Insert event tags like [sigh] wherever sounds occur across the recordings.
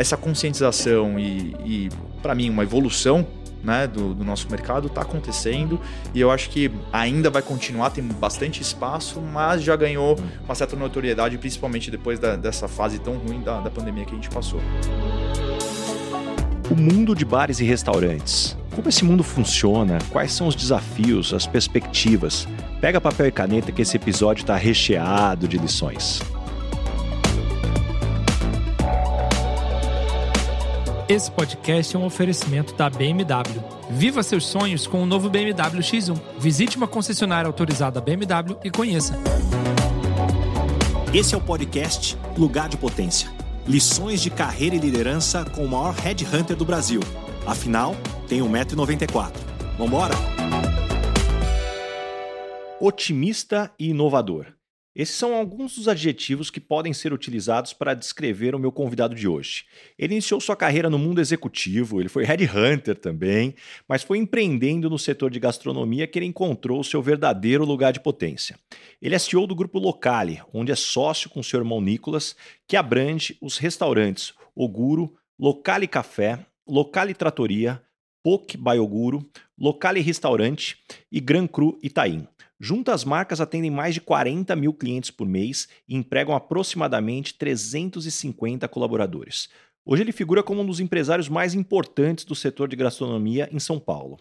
essa conscientização e, e para mim, uma evolução né, do, do, nosso mercado está acontecendo e eu acho que ainda vai continuar, tem bastante espaço, mas já ganhou uma certa notoriedade, principalmente depois da, dessa fase tão ruim da, da pandemia que a gente passou. O mundo de bares e restaurantes. Como esse mundo funciona? Quais são os desafios, as perspectivas? Pega papel e caneta que esse episódio está recheado de lições. Esse podcast é um oferecimento da BMW. Viva seus sonhos com o novo BMW X1. Visite uma concessionária autorizada BMW e conheça. Esse é o podcast Lugar de Potência. Lições de carreira e liderança com o maior headhunter do Brasil. Afinal, tem 1,94m. Vambora? Otimista e inovador. Esses são alguns dos adjetivos que podem ser utilizados para descrever o meu convidado de hoje. Ele iniciou sua carreira no mundo executivo, ele foi headhunter também, mas foi empreendendo no setor de gastronomia que ele encontrou o seu verdadeiro lugar de potência. Ele é CEO do grupo Locale, onde é sócio com seu irmão Nicolas, que abrange os restaurantes Oguro, Locale Café, Locale Tratoria, Poke Baioguro, Locale Restaurante e Gran Cru Itaim. Juntas, as marcas atendem mais de 40 mil clientes por mês e empregam aproximadamente 350 colaboradores. Hoje ele figura como um dos empresários mais importantes do setor de gastronomia em São Paulo.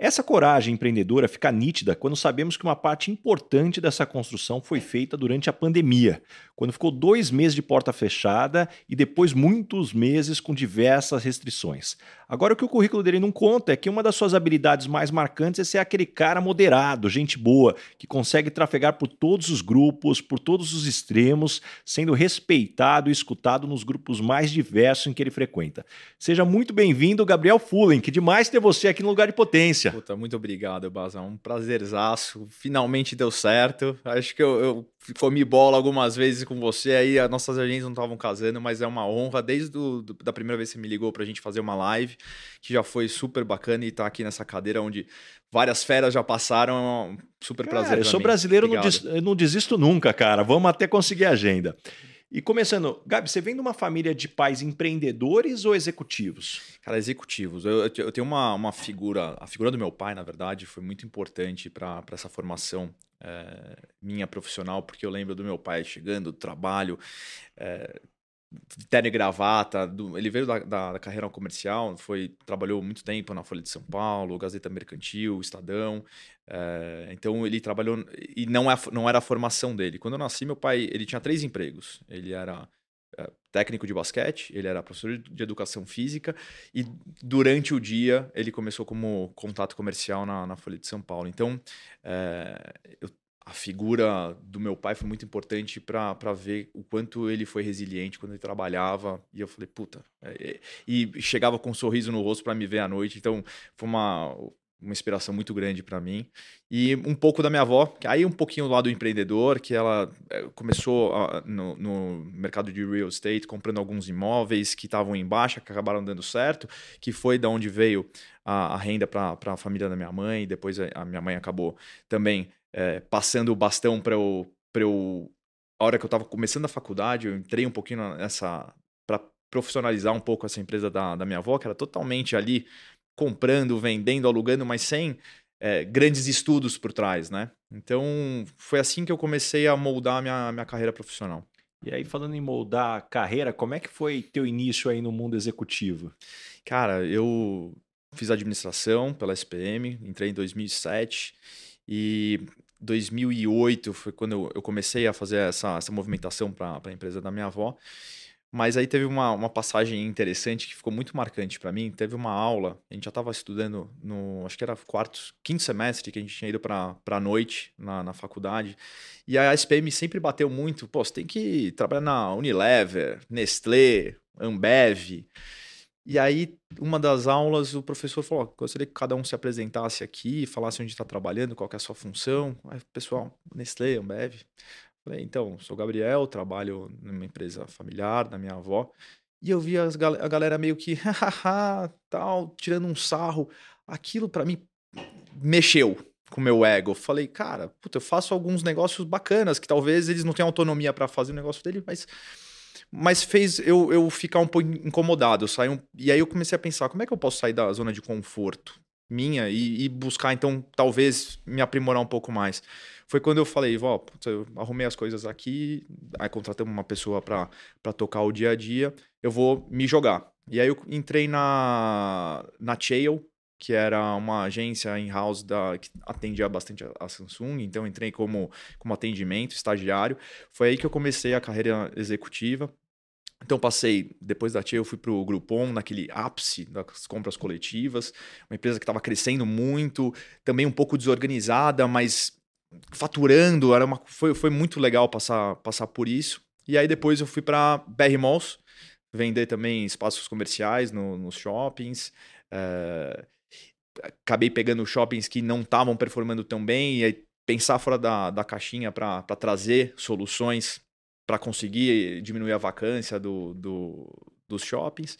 Essa coragem empreendedora fica nítida quando sabemos que uma parte importante dessa construção foi feita durante a pandemia, quando ficou dois meses de porta fechada e depois muitos meses com diversas restrições. Agora, o que o currículo dele não conta é que uma das suas habilidades mais marcantes é ser aquele cara moderado, gente boa, que consegue trafegar por todos os grupos, por todos os extremos, sendo respeitado e escutado nos grupos mais diversos em que ele frequenta. Seja muito bem-vindo, Gabriel Fullen, que demais ter você aqui no Lugar de Potência. Puta, muito obrigado, Bazão. Um prazerzaço. Finalmente deu certo. Acho que eu, eu comi bola algumas vezes com você aí, as nossas agendas não estavam casando, mas é uma honra desde do, do, da primeira vez que você me ligou para a gente fazer uma live, que já foi super bacana e tá aqui nessa cadeira onde várias feras já passaram, é um super cara, prazer. Eu sou mim. brasileiro, não, des, não desisto nunca, cara. Vamos até conseguir a agenda. E começando, Gabi, você vem de uma família de pais empreendedores ou executivos? Cara, executivos. Eu, eu tenho uma, uma figura, a figura do meu pai, na verdade, foi muito importante para essa formação é, minha profissional, porque eu lembro do meu pai chegando do trabalho, é, terno e gravata, do, ele veio da, da, da, carreira comercial, foi trabalhou muito tempo na Folha de São Paulo, Gazeta Mercantil, Estadão, é, então ele trabalhou e não, é, não era a formação dele. Quando eu nasci, meu pai ele tinha três empregos. Ele era é, técnico de basquete, ele era professor de educação física e durante o dia ele começou como contato comercial na, na Folha de São Paulo. Então, é, eu, a figura do meu pai foi muito importante para ver o quanto ele foi resiliente quando ele trabalhava. E eu falei, puta. É, e chegava com um sorriso no rosto para me ver à noite. Então, foi uma uma inspiração muito grande para mim. E um pouco da minha avó, que aí um pouquinho do lado empreendedor, que ela eh, começou a, no, no, mercado de real estate, comprando alguns imóveis que estavam em baixa, que acabaram dando certo, que foi da onde veio a, a renda para a família da minha mãe. Depois a, a minha mãe acabou também é, passando o bastão para eu, eu. A hora que eu estava começando a faculdade, eu entrei um pouquinho nessa. para profissionalizar um pouco essa empresa da, da minha avó, que era totalmente ali comprando, vendendo, alugando, mas sem é, grandes estudos por trás, né? Então, foi assim que eu comecei a moldar a minha, minha carreira profissional. E aí, falando em moldar a carreira, como é que foi teu início aí no mundo executivo? Cara, eu fiz administração pela SPM, entrei em 2007 e 2008 foi quando eu comecei a fazer essa, essa movimentação para a empresa da minha avó. Mas aí teve uma, uma passagem interessante que ficou muito marcante para mim. Teve uma aula, a gente já estava estudando no, acho que era quarto, quinto semestre, que a gente tinha ido para a noite na, na faculdade. E a SPM sempre bateu muito, pô, você tem que trabalhar na Unilever, Nestlé, Ambev. E aí, uma das aulas, o professor falou: gostaria que cada um se apresentasse aqui, falasse onde está trabalhando, qual é a sua função. Aí, pessoal, Nestlé, Ambev. Falei, então, sou Gabriel, trabalho numa empresa familiar da minha avó. E eu vi as, a galera meio que, hahaha, tal, tirando um sarro. Aquilo para mim mexeu com o meu ego. Falei, cara, puta, eu faço alguns negócios bacanas que talvez eles não tenham autonomia para fazer o negócio dele, mas mas fez eu, eu ficar um pouco incomodado. Eu e aí eu comecei a pensar, como é que eu posso sair da zona de conforto minha e, e buscar, então, talvez me aprimorar um pouco mais? Foi quando eu falei, vó, eu arrumei as coisas aqui, aí contratamos uma pessoa para tocar o dia a dia, eu vou me jogar. E aí eu entrei na, na Chael, que era uma agência in-house que atendia bastante a Samsung, então entrei como, como atendimento, estagiário. Foi aí que eu comecei a carreira executiva. Então passei, depois da Tia, eu fui para o Groupon, naquele ápice das compras coletivas, uma empresa que estava crescendo muito, também um pouco desorganizada, mas faturando, era uma, foi, foi muito legal passar, passar por isso. E aí depois eu fui para BR Malls, vender também espaços comerciais no, nos shoppings. É, acabei pegando shoppings que não estavam performando tão bem e pensar fora da, da caixinha para trazer soluções para conseguir diminuir a vacância do, do, dos shoppings.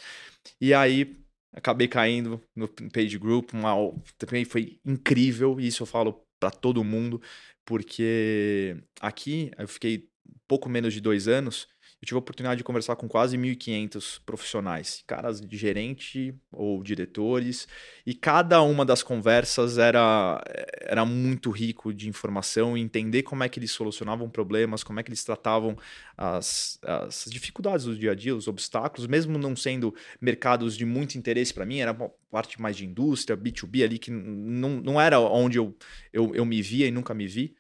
E aí acabei caindo no Page Group, uma, também foi incrível, e isso eu falo para todo mundo, porque aqui eu fiquei pouco menos de dois anos eu tive a oportunidade de conversar com quase 1.500 profissionais, caras de gerente ou diretores, e cada uma das conversas era, era muito rico de informação entender como é que eles solucionavam problemas, como é que eles tratavam as, as dificuldades do dia a dia, os obstáculos, mesmo não sendo mercados de muito interesse para mim, era uma parte mais de indústria, B2B ali, que não, não era onde eu, eu, eu me via e nunca me vi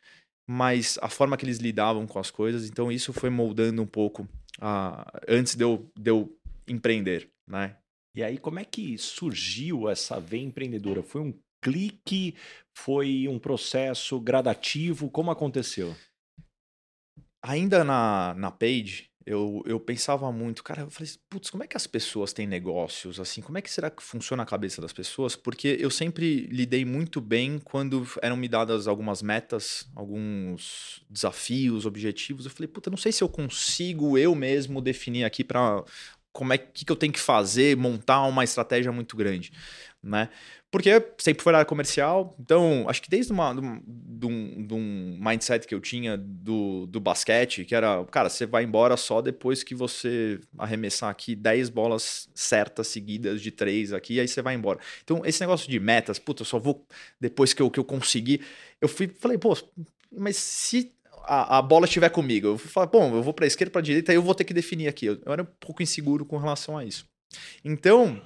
mas a forma que eles lidavam com as coisas, então isso foi moldando um pouco uh, antes de eu, de eu empreender, né? E aí, como é que surgiu essa veia empreendedora? Foi um clique? Foi um processo gradativo? Como aconteceu? Ainda na, na Page, eu, eu pensava muito, cara, eu falei, putz, como é que as pessoas têm negócios assim? Como é que será que funciona a cabeça das pessoas? Porque eu sempre lidei muito bem quando eram me dadas algumas metas, alguns desafios, objetivos. Eu falei, puta, não sei se eu consigo eu mesmo definir aqui para como é que, que eu tenho que fazer, montar uma estratégia muito grande, né? Porque sempre foi área comercial, então acho que desde uma, de, um, de um mindset que eu tinha do, do basquete, que era, cara, você vai embora só depois que você arremessar aqui 10 bolas certas seguidas de três aqui, aí você vai embora. Então esse negócio de metas, puta, eu só vou depois que eu, que eu conseguir. Eu fui, falei, pô, mas se a, a bola estiver comigo, eu falei, bom, eu vou para esquerda, para direita, aí eu vou ter que definir aqui. Eu, eu era um pouco inseguro com relação a isso. Então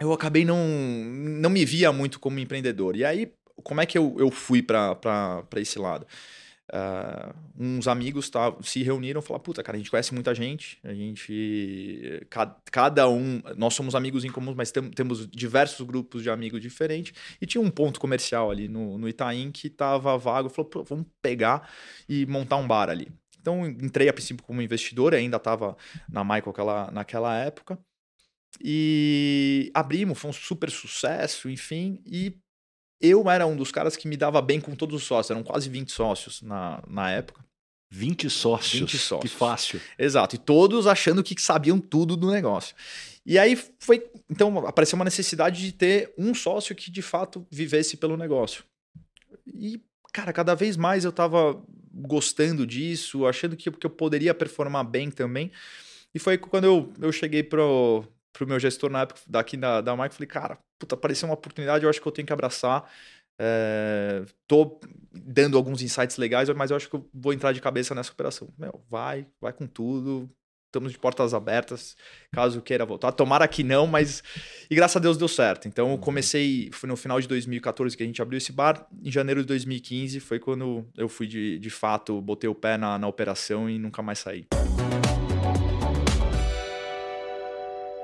eu acabei não, não me via muito como empreendedor. E aí, como é que eu, eu fui para esse lado? Uh, uns amigos tá, se reuniram e falaram: Puta, cara, a gente conhece muita gente, a gente. Cada, cada um. Nós somos amigos em comum, mas tem, temos diversos grupos de amigos diferentes. E tinha um ponto comercial ali no, no Itaim que estava vago. Falou: vamos pegar e montar um bar ali. Então, entrei a princípio como investidor, ainda estava na Michael aquela, naquela época. E abrimos, foi um super sucesso, enfim. E eu era um dos caras que me dava bem com todos os sócios, eram quase 20 sócios na, na época. 20 sócios. 20 sócios. Que fácil. Exato. E todos achando que sabiam tudo do negócio. E aí foi. Então apareceu uma necessidade de ter um sócio que de fato vivesse pelo negócio. E, cara, cada vez mais eu tava gostando disso, achando que, que eu poderia performar bem também. E foi quando eu, eu cheguei pro, pro meu gestor na época daqui da, da Mike, falei, cara, puta, apareceu uma oportunidade, eu acho que eu tenho que abraçar. É, tô dando alguns insights legais, mas eu acho que eu vou entrar de cabeça nessa operação. Meu, vai, vai com tudo. Estamos de portas abertas, caso queira voltar. Tomara que não, mas. E graças a Deus deu certo. Então, eu uhum. comecei. Foi no final de 2014 que a gente abriu esse bar. Em janeiro de 2015 foi quando eu fui de, de fato, botei o pé na, na operação e nunca mais saí.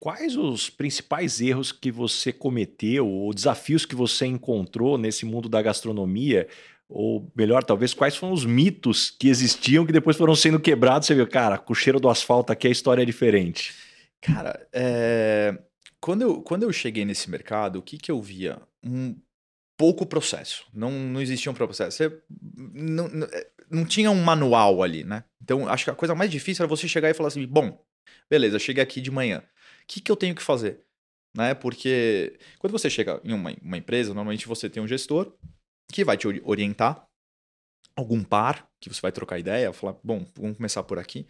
Quais os principais erros que você cometeu ou desafios que você encontrou nesse mundo da gastronomia? Ou melhor, talvez, quais foram os mitos que existiam que depois foram sendo quebrados? Você viu, cara, com o cheiro do asfalto aqui a história é diferente. Cara, é... quando eu, quando eu cheguei nesse mercado, o que, que eu via? Um pouco processo. Não, não existia um processo. Você, não, não, é, não tinha um manual ali, né? Então, acho que a coisa mais difícil era você chegar e falar assim: bom, beleza, cheguei aqui de manhã. Que, que eu tenho que fazer? Né? Porque quando você chega em uma, uma empresa, normalmente você tem um gestor que vai te orientar, algum par que você vai trocar ideia, falar, bom, vamos começar por aqui.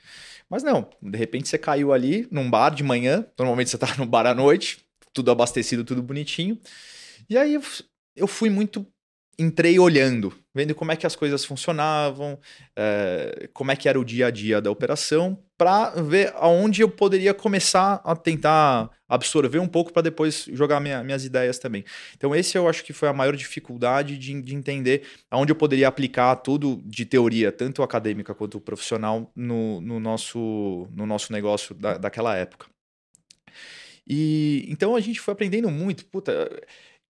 Mas não, de repente você caiu ali num bar de manhã, normalmente você [laughs] está no bar à noite, tudo abastecido, tudo bonitinho. E aí eu fui muito entrei olhando, vendo como é que as coisas funcionavam, é, como é que era o dia a dia da operação, para ver aonde eu poderia começar a tentar absorver um pouco para depois jogar minha, minhas ideias também. Então esse eu acho que foi a maior dificuldade de, de entender aonde eu poderia aplicar tudo de teoria, tanto acadêmica quanto profissional, no, no, nosso, no nosso negócio da, daquela época. E então a gente foi aprendendo muito, puta,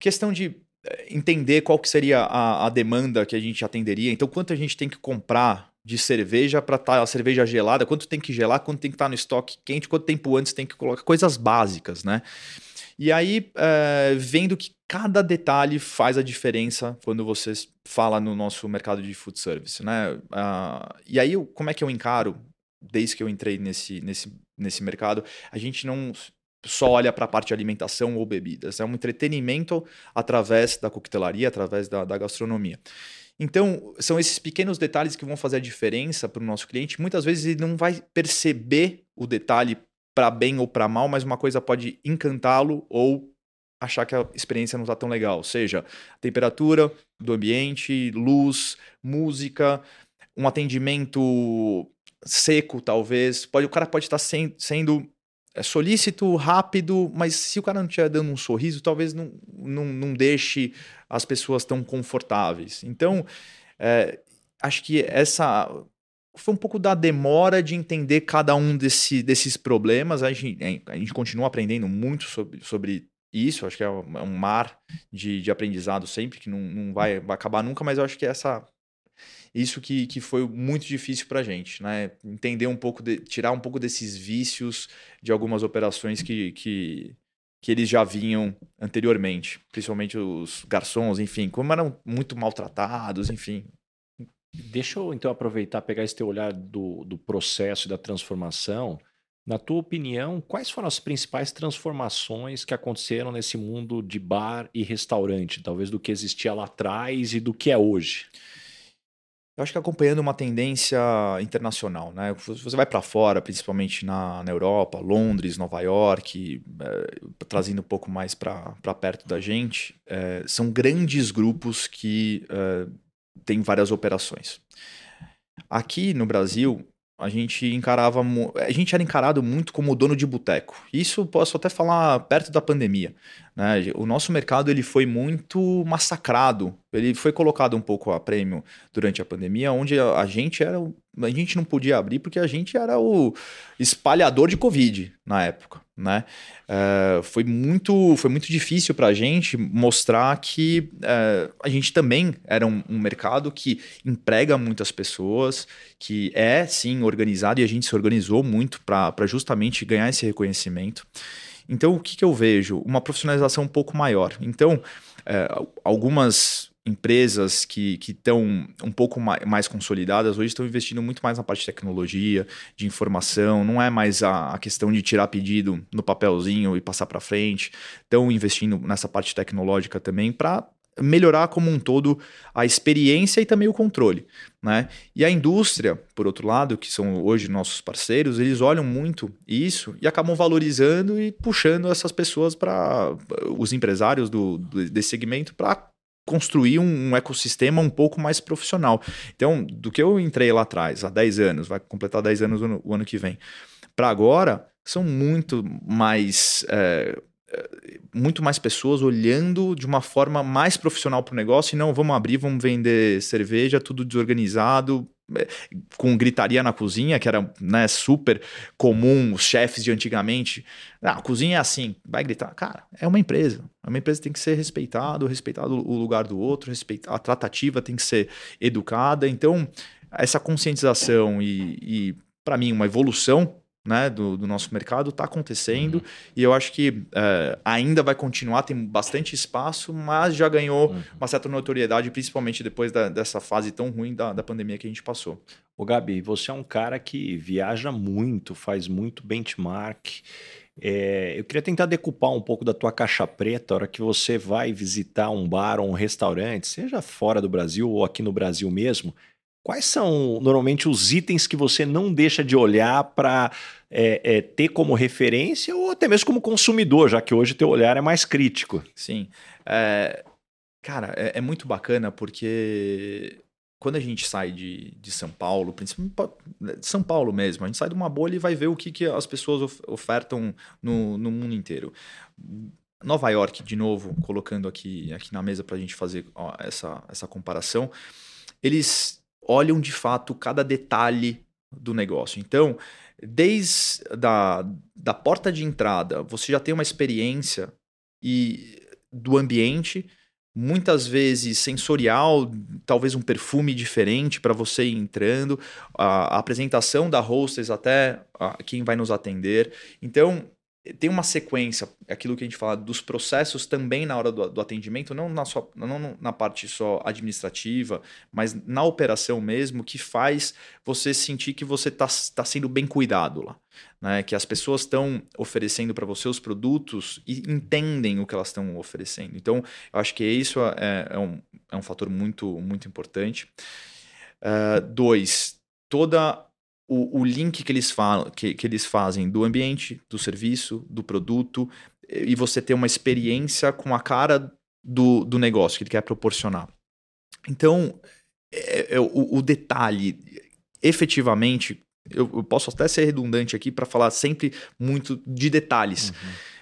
questão de entender qual que seria a, a, demanda que a gente atenderia. Então, quanto a gente tem que comprar de cerveja para estar tá a cerveja gelada, quanto tem que gelar, quanto tem que estar tá no estoque quente, quanto tempo antes tem que colocar, coisas básicas, né? E aí, é, vendo que cada detalhe faz a diferença quando você fala no nosso mercado de food service, né? Uh, e aí, como é que eu encaro, desde que eu entrei nesse, nesse, nesse mercado, a gente não só olha para a parte de alimentação ou bebidas. É um entretenimento através da coquetelaria, através da, da gastronomia. Então, são esses pequenos detalhes que vão fazer a diferença para o nosso cliente. Muitas vezes ele não vai perceber o detalhe para bem ou para mal, mas uma coisa pode encantá-lo ou achar que a experiência não está tão legal. Seja temperatura do ambiente, luz, música, um atendimento seco, talvez. Pode, o cara pode estar tá sendo é solícito, rápido, mas se o cara não estiver dando um sorriso, talvez não, não, não deixe as pessoas tão confortáveis. Então, é, acho que essa foi um pouco da demora de entender cada um desse, desses problemas. A gente, a gente continua aprendendo muito sobre, sobre isso, acho que é um, é um mar de, de aprendizado sempre, que não, não vai, vai acabar nunca, mas eu acho que essa isso que, que foi muito difícil para a gente, né? Entender um pouco, de, tirar um pouco desses vícios de algumas operações que, que, que eles já vinham anteriormente, principalmente os garçons, enfim, como eram muito maltratados, enfim. Deixa eu então aproveitar, pegar esse teu olhar do, do processo e da transformação. Na tua opinião, quais foram as principais transformações que aconteceram nesse mundo de bar e restaurante, talvez do que existia lá atrás e do que é hoje? Eu acho que acompanhando uma tendência internacional, né? Você vai para fora, principalmente na, na, Europa, Londres, Nova York, é, trazendo um pouco mais para perto da gente, é, são grandes grupos que é, têm várias operações. Aqui no Brasil, a gente encarava a gente era encarado muito como dono de boteco. Isso posso até falar perto da pandemia né? o nosso mercado ele foi muito massacrado. Ele foi colocado um pouco a prêmio durante a pandemia onde a gente era a gente não podia abrir porque a gente era o espalhador de covid na época né é, foi muito foi muito difícil para a gente mostrar que é, a gente também era um, um mercado que emprega muitas pessoas que é sim organizado e a gente se organizou muito para justamente ganhar esse reconhecimento. Então, o que, que eu vejo? Uma profissionalização um pouco maior. Então, é, algumas empresas que estão um pouco mais, consolidadas hoje estão investindo muito mais na parte de tecnologia, de informação, não é mais a, a questão de tirar pedido no papelzinho e passar para frente, estão investindo nessa parte tecnológica também para melhorar como um todo a experiência e também o controle. Né? E a indústria, por outro lado, que são hoje nossos parceiros, eles olham muito isso e acabam valorizando e puxando essas pessoas para os empresários do, do desse segmento para construir um, um, ecossistema um pouco mais profissional. Então, do que eu entrei lá atrás, há 10 anos, vai completar 10 anos o, o ano que vem, para agora, são muito mais. É, muito mais pessoas olhando de uma forma mais profissional para o negócio e não vamos abrir, vamos vender cerveja, tudo desorganizado, é, com gritaria na cozinha, que era né, super comum, os chefes de antigamente. Ah, a cozinha é assim, vai gritar. Cara, é uma empresa. É uma empresa tem que ser respeitado, respeitado o lugar do outro, respeitar, a tratativa tem que ser educada. Então, essa conscientização e, e para mim, uma evolução né, do, do nosso mercado está acontecendo uhum. e eu acho que é, ainda vai continuar, tem bastante espaço, mas já ganhou uhum. uma certa notoriedade, principalmente depois da, dessa fase tão ruim da, da pandemia que a gente passou. O Gabi, você é um cara que viaja muito, faz muito benchmark. É, eu queria tentar decupar um pouco da tua caixa preta, a hora que você vai visitar um bar ou um restaurante, seja fora do Brasil ou aqui no Brasil mesmo. Quais são normalmente os itens que você não deixa de olhar para é, é, ter como referência ou até mesmo como consumidor, já que hoje teu olhar é mais crítico? Sim. É, cara, é, é muito bacana porque quando a gente sai de, de São Paulo, principalmente de São Paulo mesmo, a gente sai de uma bolha e vai ver o que, que as pessoas ofertam no, no mundo inteiro. Nova York, de novo, colocando aqui, aqui na mesa para a gente fazer ó, essa, essa comparação, eles olham de fato cada detalhe do negócio. Então, desde da, da porta de entrada, você já tem uma experiência e do ambiente, muitas vezes sensorial, talvez um perfume diferente para você ir entrando, a, a, apresentação da hostess até a, quem vai nos atender. Então, tem uma sequência, aquilo que a gente fala dos processos também na hora do, do atendimento, não na, só, não na parte só administrativa, mas na operação mesmo, que faz você sentir que você está tá sendo bem cuidado lá. Né? Que as pessoas estão oferecendo para você os produtos e entendem o que elas estão oferecendo. Então, eu acho que isso é, é, um, é um fator muito, muito importante. Uh, dois, toda o, o link que eles, falam, que, que eles fazem do ambiente, do serviço, do produto, e você ter uma experiência com a cara do, do negócio que ele quer proporcionar. Então, é, é, o, o, detalhe, efetivamente, eu, eu, posso até ser redundante aqui para falar sempre muito de detalhes, uhum.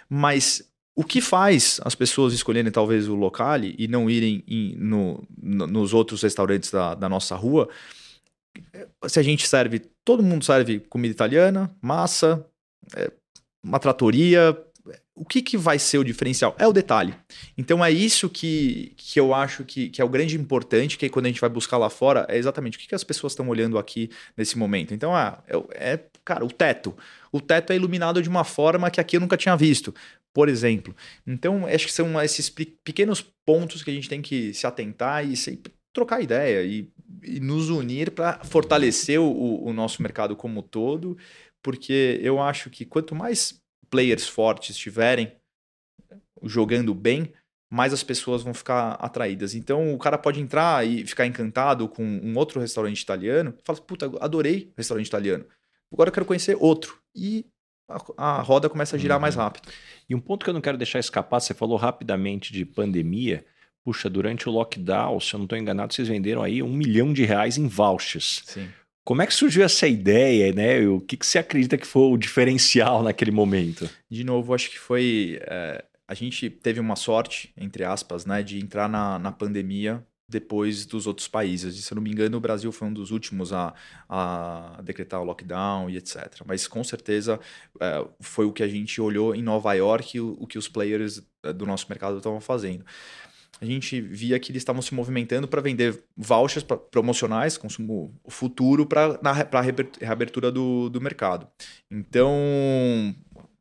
mas o que faz as pessoas escolherem talvez o locale e não irem em, no, no, nos outros restaurantes da, da nossa rua se a gente serve, todo mundo serve comida italiana, massa, é, uma tratoria. O que, que vai ser o diferencial? É o detalhe. Então é isso que, que eu acho que, que é o grande importante, que quando a gente vai buscar lá fora, é exatamente o que, que as pessoas estão olhando aqui nesse momento. Então, ah, é, é, cara, o teto. O teto é iluminado de uma forma que aqui eu nunca tinha visto por exemplo. Então, acho que são esses pequenos pontos que a gente tem que se atentar e trocar ideia e, e nos unir para fortalecer o, o nosso mercado como todo, porque eu acho que quanto mais players fortes tiverem jogando bem, mais as pessoas vão ficar atraídas. Então o cara pode entrar e ficar encantado com um outro restaurante italiano, fala, puta, adorei restaurante italiano. Agora eu quero conhecer outro. E a, a roda começa a girar uhum. mais rápido. E um ponto que eu não quero deixar escapar, você falou rapidamente de pandemia. Puxa, durante o lockdown, se eu não estou enganado, vocês venderam aí um milhão de reais em vouchers. Sim. Como é que surgiu essa ideia, né? O que, que você acredita que foi o diferencial naquele momento? De novo, acho que foi. É, a gente teve uma sorte, entre aspas, né, de entrar na, na pandemia depois dos outros países. E, se eu não me engano, o Brasil foi um dos últimos a, a decretar o lockdown e etc. Mas com certeza é, foi o que a gente olhou em Nova York, o, o que os players é, do nosso mercado estavam fazendo a gente via que eles estavam se movimentando para vender vouchers pra, promocionais, consumo futuro, para a reabertura do, do mercado. Então,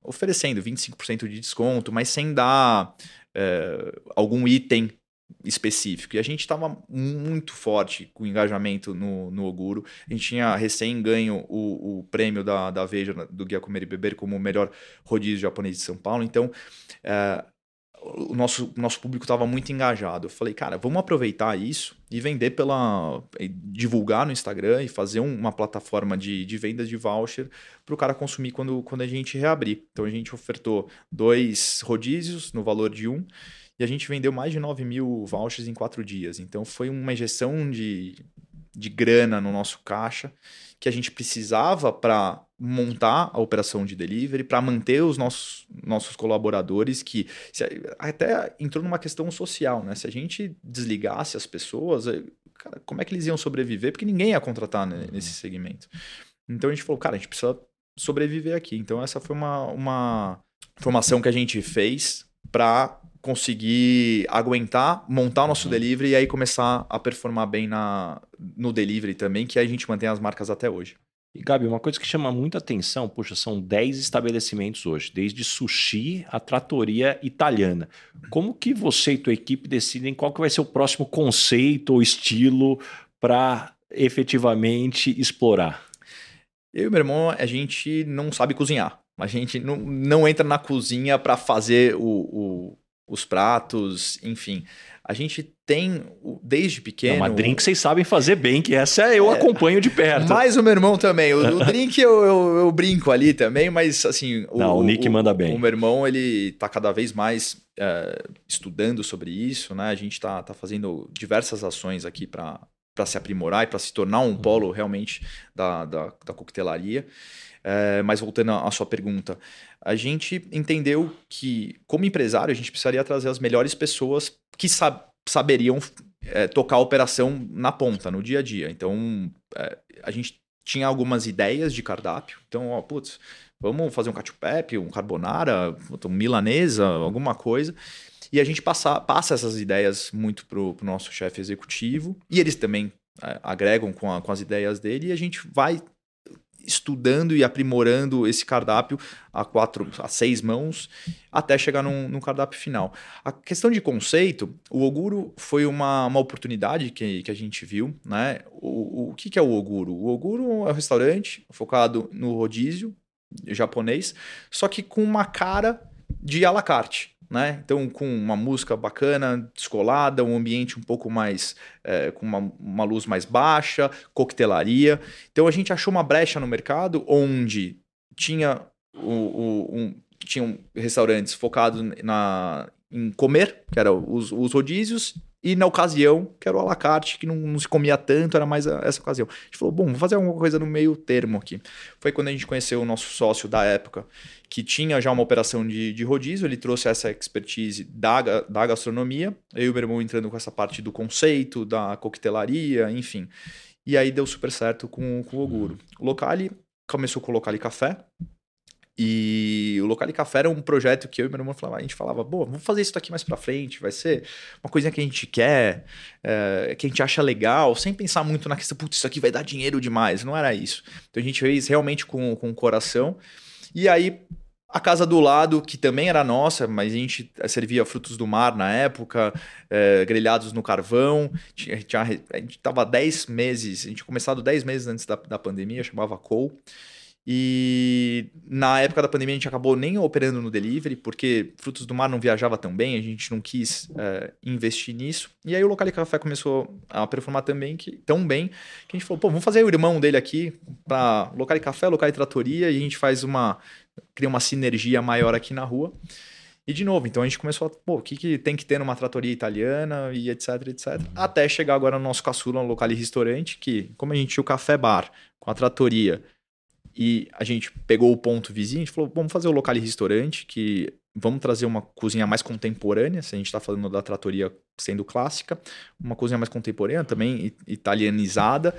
oferecendo 25% de desconto, mas sem dar é, algum item específico. E a gente estava muito forte com o engajamento no, no Oguro. A gente tinha recém ganho o, o prêmio da, da Veja, do Guia Comer e Beber, como o melhor rodízio japonês de São Paulo. Então, é, o nosso, nosso público estava muito engajado. Eu falei, cara, vamos aproveitar isso e vender pela. divulgar no Instagram e fazer uma plataforma de, de vendas de voucher para o cara consumir quando, quando a gente reabrir. Então a gente ofertou dois rodízios no valor de um e a gente vendeu mais de 9 mil vouchers em quatro dias. Então foi uma injeção de, de grana no nosso caixa que a gente precisava para montar a operação de delivery, para manter os nossos, nossos colaboradores, que se, até entrou numa questão social, né? Se a gente desligasse as pessoas, eh, cara, como é que eles iam sobreviver? Porque ninguém ia contratar né, nesse segmento. Então a gente falou, cara, a gente precisa sobreviver aqui. Então essa foi uma, uma formação que a gente fez para conseguir aguentar, montar o nosso uhum. delivery e aí começar a performar bem na, no delivery também, que a gente mantém as marcas até hoje. E Gabi, uma coisa que chama muita atenção, puxa, são 10 estabelecimentos hoje, desde sushi a tratoria italiana. Como que você e tua equipe decidem qual que vai ser o próximo conceito ou estilo para efetivamente explorar? Eu e meu irmão, a gente não sabe cozinhar. A gente não, não entra na cozinha para fazer o, o, os pratos, enfim. A gente tem, desde pequeno. É uma drink vocês sabem fazer bem, que essa eu é, acompanho de perto. Mas o meu irmão também. O, o [laughs] drink eu, eu, eu, brinco ali também, mas assim. Não, o, o Nick manda bem. O meu irmão, ele tá cada vez mais é, estudando sobre isso, né? A gente tá, tá fazendo diversas ações aqui para para se aprimorar e para se tornar um uhum. polo realmente da, da, da coquetelaria. É, mas voltando à sua pergunta, a gente entendeu que, como empresário, a gente precisaria trazer as melhores pessoas que sab saberiam é, tocar a operação na ponta, no dia a dia. Então, é, a gente tinha algumas ideias de cardápio. Então, ó, putz, vamos fazer um cacio um carbonara, um milanesa, alguma coisa. E a gente passa, passa essas ideias muito para o nosso chefe executivo, e eles também é, agregam com, a, com as ideias dele, e a gente vai estudando e aprimorando esse cardápio a quatro, a seis mãos, até chegar num, num cardápio final. A questão de conceito, o Oguro foi uma, uma oportunidade que, que a gente viu, né? O, o que, que é o Oguro? O Oguro é um restaurante focado no rodízio japonês, só que com uma cara de à la carte né? Então, com uma música bacana, descolada, um ambiente um pouco mais. É, com uma, uma luz mais baixa, coquetelaria. Então, a gente achou uma brecha no mercado onde tinha, o, o um, tinham restaurantes focados na, em comer, que eram os, os rodízios, e na ocasião, que era o alacarte, que não, não se comia tanto, era mais a, essa ocasião. A gente falou, bom, vamos fazer alguma coisa no meio termo aqui. Foi quando a gente conheceu o nosso sócio da época, que tinha já uma operação de, de rodízio, ele trouxe essa expertise da, da gastronomia, eu e o meu irmão entrando com essa parte do conceito, da coquetelaria, enfim. E aí deu super certo com, com o Oguro. O Locali começou com o Locali Café, e o Local de Café era um projeto que eu e meu irmão falava, a gente falava, pô, vamos fazer isso aqui mais para frente, vai ser uma coisinha que a gente quer, é, que a gente acha legal, sem pensar muito na questão, putz, isso aqui vai dar dinheiro demais. Não era isso. Então a gente fez realmente com, com o coração. E aí a casa do lado, que também era nossa, mas a gente servia frutos do mar na época, é, grelhados no carvão. A gente estava 10 meses, a gente tinha começado 10 meses antes da, da pandemia, chamava Cole. E na época da pandemia a gente acabou nem operando no delivery, porque Frutos do Mar não viajava tão bem, a gente não quis é, investir nisso. E aí o Local Café começou a performar também que, tão bem que a gente falou, pô, vamos fazer o irmão dele aqui para Local Café, Local Tratoria, e a gente faz uma. cria uma sinergia maior aqui na rua. E de novo, então a gente começou a, pô, o que, que tem que ter numa tratoria italiana e etc, etc. Até chegar agora no nosso caçula, no local e restaurante, que como a gente tinha o café bar com a tratoria e a gente pegou o ponto vizinho, a gente falou, vamos fazer o local e restaurante, que vamos trazer uma cozinha mais contemporânea, se a gente está falando da tratoria sendo clássica, uma cozinha mais contemporânea, também italianizada.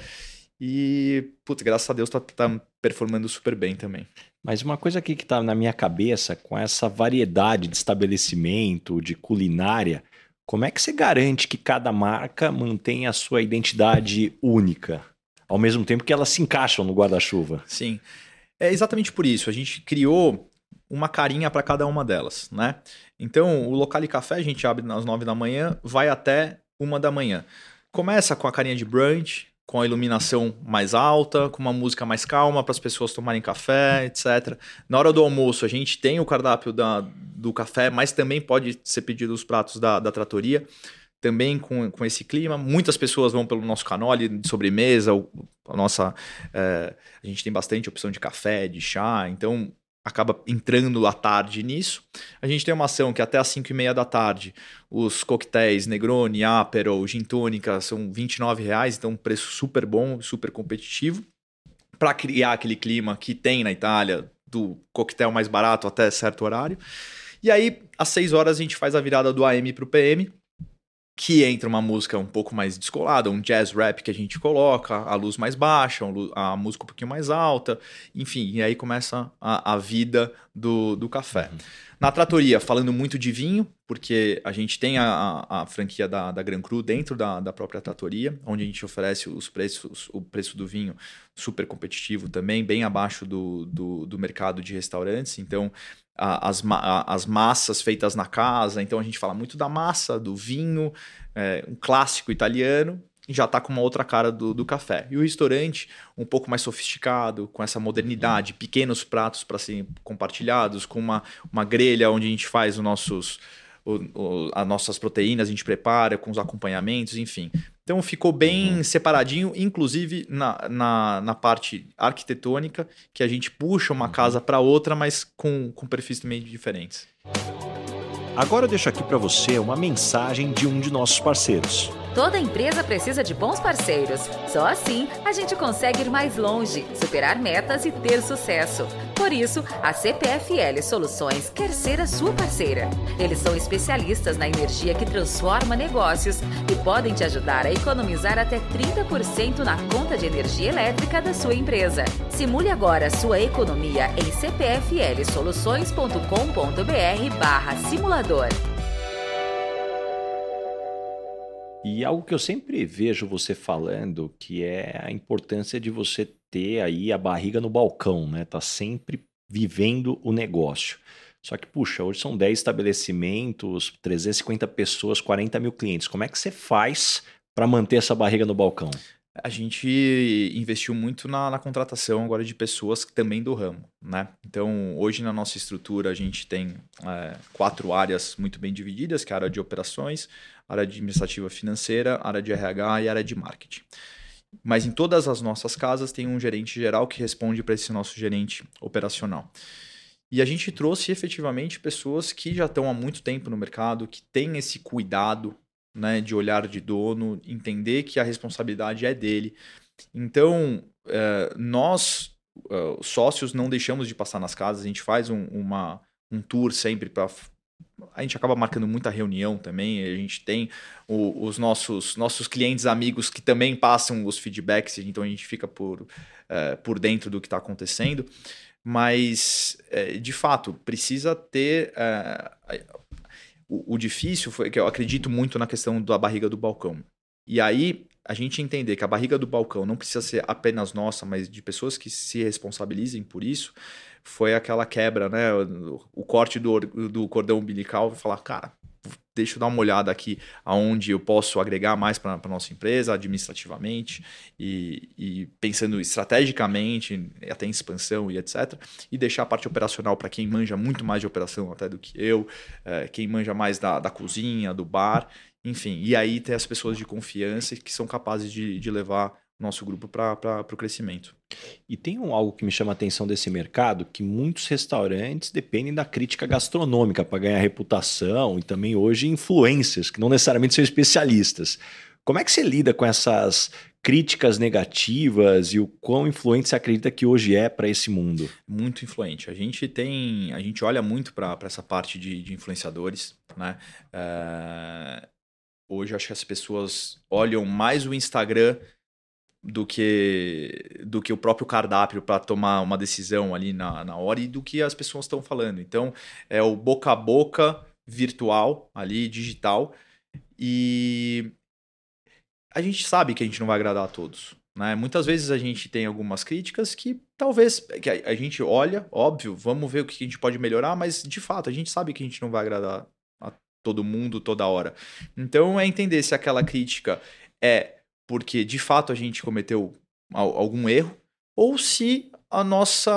E, putz, graças a Deus tá, tá performando super bem também. Mas uma coisa aqui que está na minha cabeça, com essa variedade de estabelecimento, de culinária, como é que você garante que cada marca mantém a sua identidade única? Ao mesmo tempo que elas se encaixam no guarda-chuva. Sim. É exatamente por isso. A gente criou uma carinha para cada uma delas, né? Então, o local de café a gente abre às nove da manhã, vai até uma da manhã. Começa com a carinha de brunch, com a iluminação mais alta, com uma música mais calma para as pessoas tomarem café, etc. Na hora do almoço, a gente tem o cardápio da, do café, mas também pode ser pedido os pratos da, da tratoria também com, com esse clima. Muitas pessoas vão pelo nosso canole de sobremesa, a nossa. É, a gente tem bastante opção de café, de chá, então acaba entrando à tarde nisso. A gente tem uma ação que até às 5 e meia da tarde, os coquetéis Negroni, Aperol, Gin Tônica são R$ reais, então um preço super bom, super competitivo. Para criar aquele clima que tem na Itália, do coquetel mais barato até certo horário. E aí, às 6 horas, a gente faz a virada do AM para o PM que entra uma música um pouco mais descolada, um jazz rap que a gente coloca, a luz mais baixa, a música um pouquinho mais alta, enfim, e aí começa a, a vida do, do café. Uhum. Na tratoria, falando muito de vinho, porque a gente tem a, a, franquia da, da Gran Cru dentro da, da própria tratoria, onde a gente oferece os preços, o preço do vinho super competitivo também, bem abaixo do, do, do mercado de restaurantes. Então, as, as massas feitas na casa. Então a gente fala muito da massa, do vinho, é, um clássico italiano, já está com uma outra cara do, do, café. E o restaurante, um pouco mais sofisticado, com essa modernidade, pequenos pratos para serem compartilhados, com uma, uma grelha onde a gente faz os nossos o, o, as nossas proteínas a gente prepara com os acompanhamentos, enfim. Então ficou bem uhum. separadinho, inclusive na, na, na, parte arquitetônica, que a gente puxa uma uhum. casa para outra, mas com, com perfis também diferentes. Agora eu deixo aqui para você uma mensagem de um de nossos parceiros. Toda empresa precisa de bons parceiros. Só assim a gente consegue ir mais longe, superar metas e ter sucesso. Por isso, a CPFL Soluções quer ser a sua parceira. Eles são especialistas na energia que transforma negócios e podem te ajudar a economizar até 30% na conta de energia elétrica da sua empresa. Simule agora sua economia em cpflsoluções.com.br/simulador. E algo que eu sempre vejo você falando, que é a importância de você ter aí a barriga no balcão, né? Tá sempre vivendo o negócio. Só que, puxa, hoje são 10 estabelecimentos, 350 pessoas, 40 mil clientes. Como é que você faz para manter essa barriga no balcão? A gente investiu muito na, na, contratação agora de pessoas também do ramo, né? Então, hoje na nossa estrutura a gente tem é, quatro áreas muito bem divididas, que é a área de operações, área administrativa financeira, área de RH e área de marketing. Mas em todas as nossas casas tem um gerente geral que responde para esse nosso gerente operacional. E a gente trouxe efetivamente pessoas que já estão há muito tempo no mercado, que têm esse cuidado né, de olhar de dono, entender que a responsabilidade é dele. Então, é, nós, é, sócios, não deixamos de passar nas casas, a gente faz um, uma, um tour sempre para a gente acaba marcando muita reunião também. A gente tem o, os nossos, nossos clientes amigos que também passam os feedbacks, então a gente fica por, é, por dentro do que está acontecendo. Mas, é, de fato, precisa ter. É, o, o, difícil foi que eu acredito muito na questão da barriga do balcão. E aí, a gente entender que a barriga do balcão não precisa ser apenas nossa, mas de pessoas que se responsabilizem por isso foi aquela quebra, né? O, corte do, do cordão umbilical, falar, cara, deixa eu dar uma olhada aqui aonde eu posso agregar mais para a nossa empresa, administrativamente, e, e, pensando estrategicamente, até em expansão e etc. E deixar a parte operacional para quem manja muito mais de operação até do que eu, é, quem manja mais da, da cozinha, do bar, enfim. E aí ter as pessoas de confiança que são capazes de, de levar nosso grupo para o crescimento. E tem um, algo que me chama a atenção desse mercado, que muitos restaurantes dependem da crítica gastronômica para ganhar reputação e também hoje influências, que não necessariamente são especialistas. Como é que você lida com essas críticas negativas e o quão influente você acredita que hoje é para esse mundo? Muito influente. A gente tem, a gente olha muito para essa parte de, de influenciadores, né? É... Hoje acho que as pessoas olham mais o Instagram do que do que o próprio cardápio para tomar uma decisão ali na, na hora e do que as pessoas estão falando. Então, é o boca a boca virtual ali, digital. E a gente sabe que a gente não vai agradar a todos. Né? Muitas vezes a gente tem algumas críticas que talvez que a, a gente olha, óbvio, vamos ver o que a gente pode melhorar, mas de fato a gente sabe que a gente não vai agradar a todo mundo toda hora. Então é entender se aquela crítica é porque de fato a gente cometeu algum erro, ou se a nossa,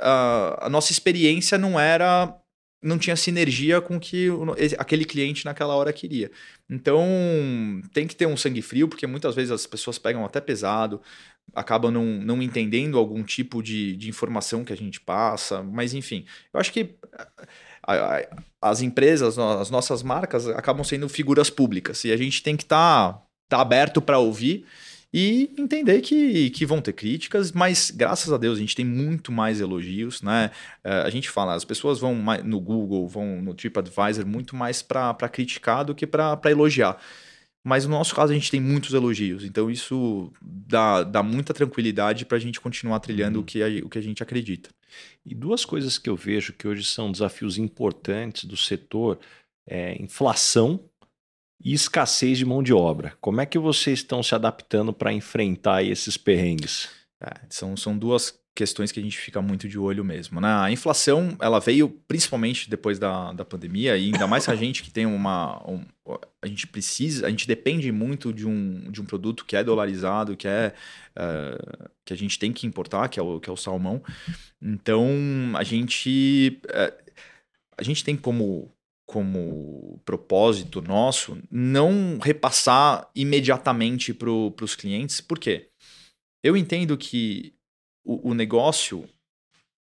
a, a nossa experiência não era não tinha sinergia com o que aquele cliente naquela hora queria. Então, tem que ter um sangue frio, porque muitas vezes as pessoas pegam até pesado, acabam não, não entendendo algum tipo de, de informação que a gente passa, mas enfim, eu acho que as empresas, as nossas marcas acabam sendo figuras públicas e a gente tem que estar tá tá aberto para ouvir e entender que, que vão ter críticas, mas graças a Deus a gente tem muito mais elogios, né? Uh, a gente fala, as pessoas vão no Google, vão no TripAdvisor muito mais para criticar do que para elogiar. mas no nosso caso a gente tem muitos elogios. Então isso dá, dá muita tranquilidade para a gente continuar trilhando uhum. o, que a, o que a gente acredita. E duas coisas que eu vejo que hoje são desafios importantes do setor é inflação e escassez de mão de obra. Como é que vocês estão se adaptando para enfrentar esses perrengues? É, são, são duas questões que a gente fica muito de olho mesmo. Né? A inflação, ela veio principalmente depois da, da pandemia, e ainda mais a gente que tem uma. Um, a gente precisa, a gente depende muito de um, de um produto que é dolarizado, que é uh, que a gente tem que importar, que é o, que é o salmão. Então a gente. Uh, a gente tem como como propósito nosso não repassar imediatamente para os clientes. Por quê? Eu entendo que o, o negócio,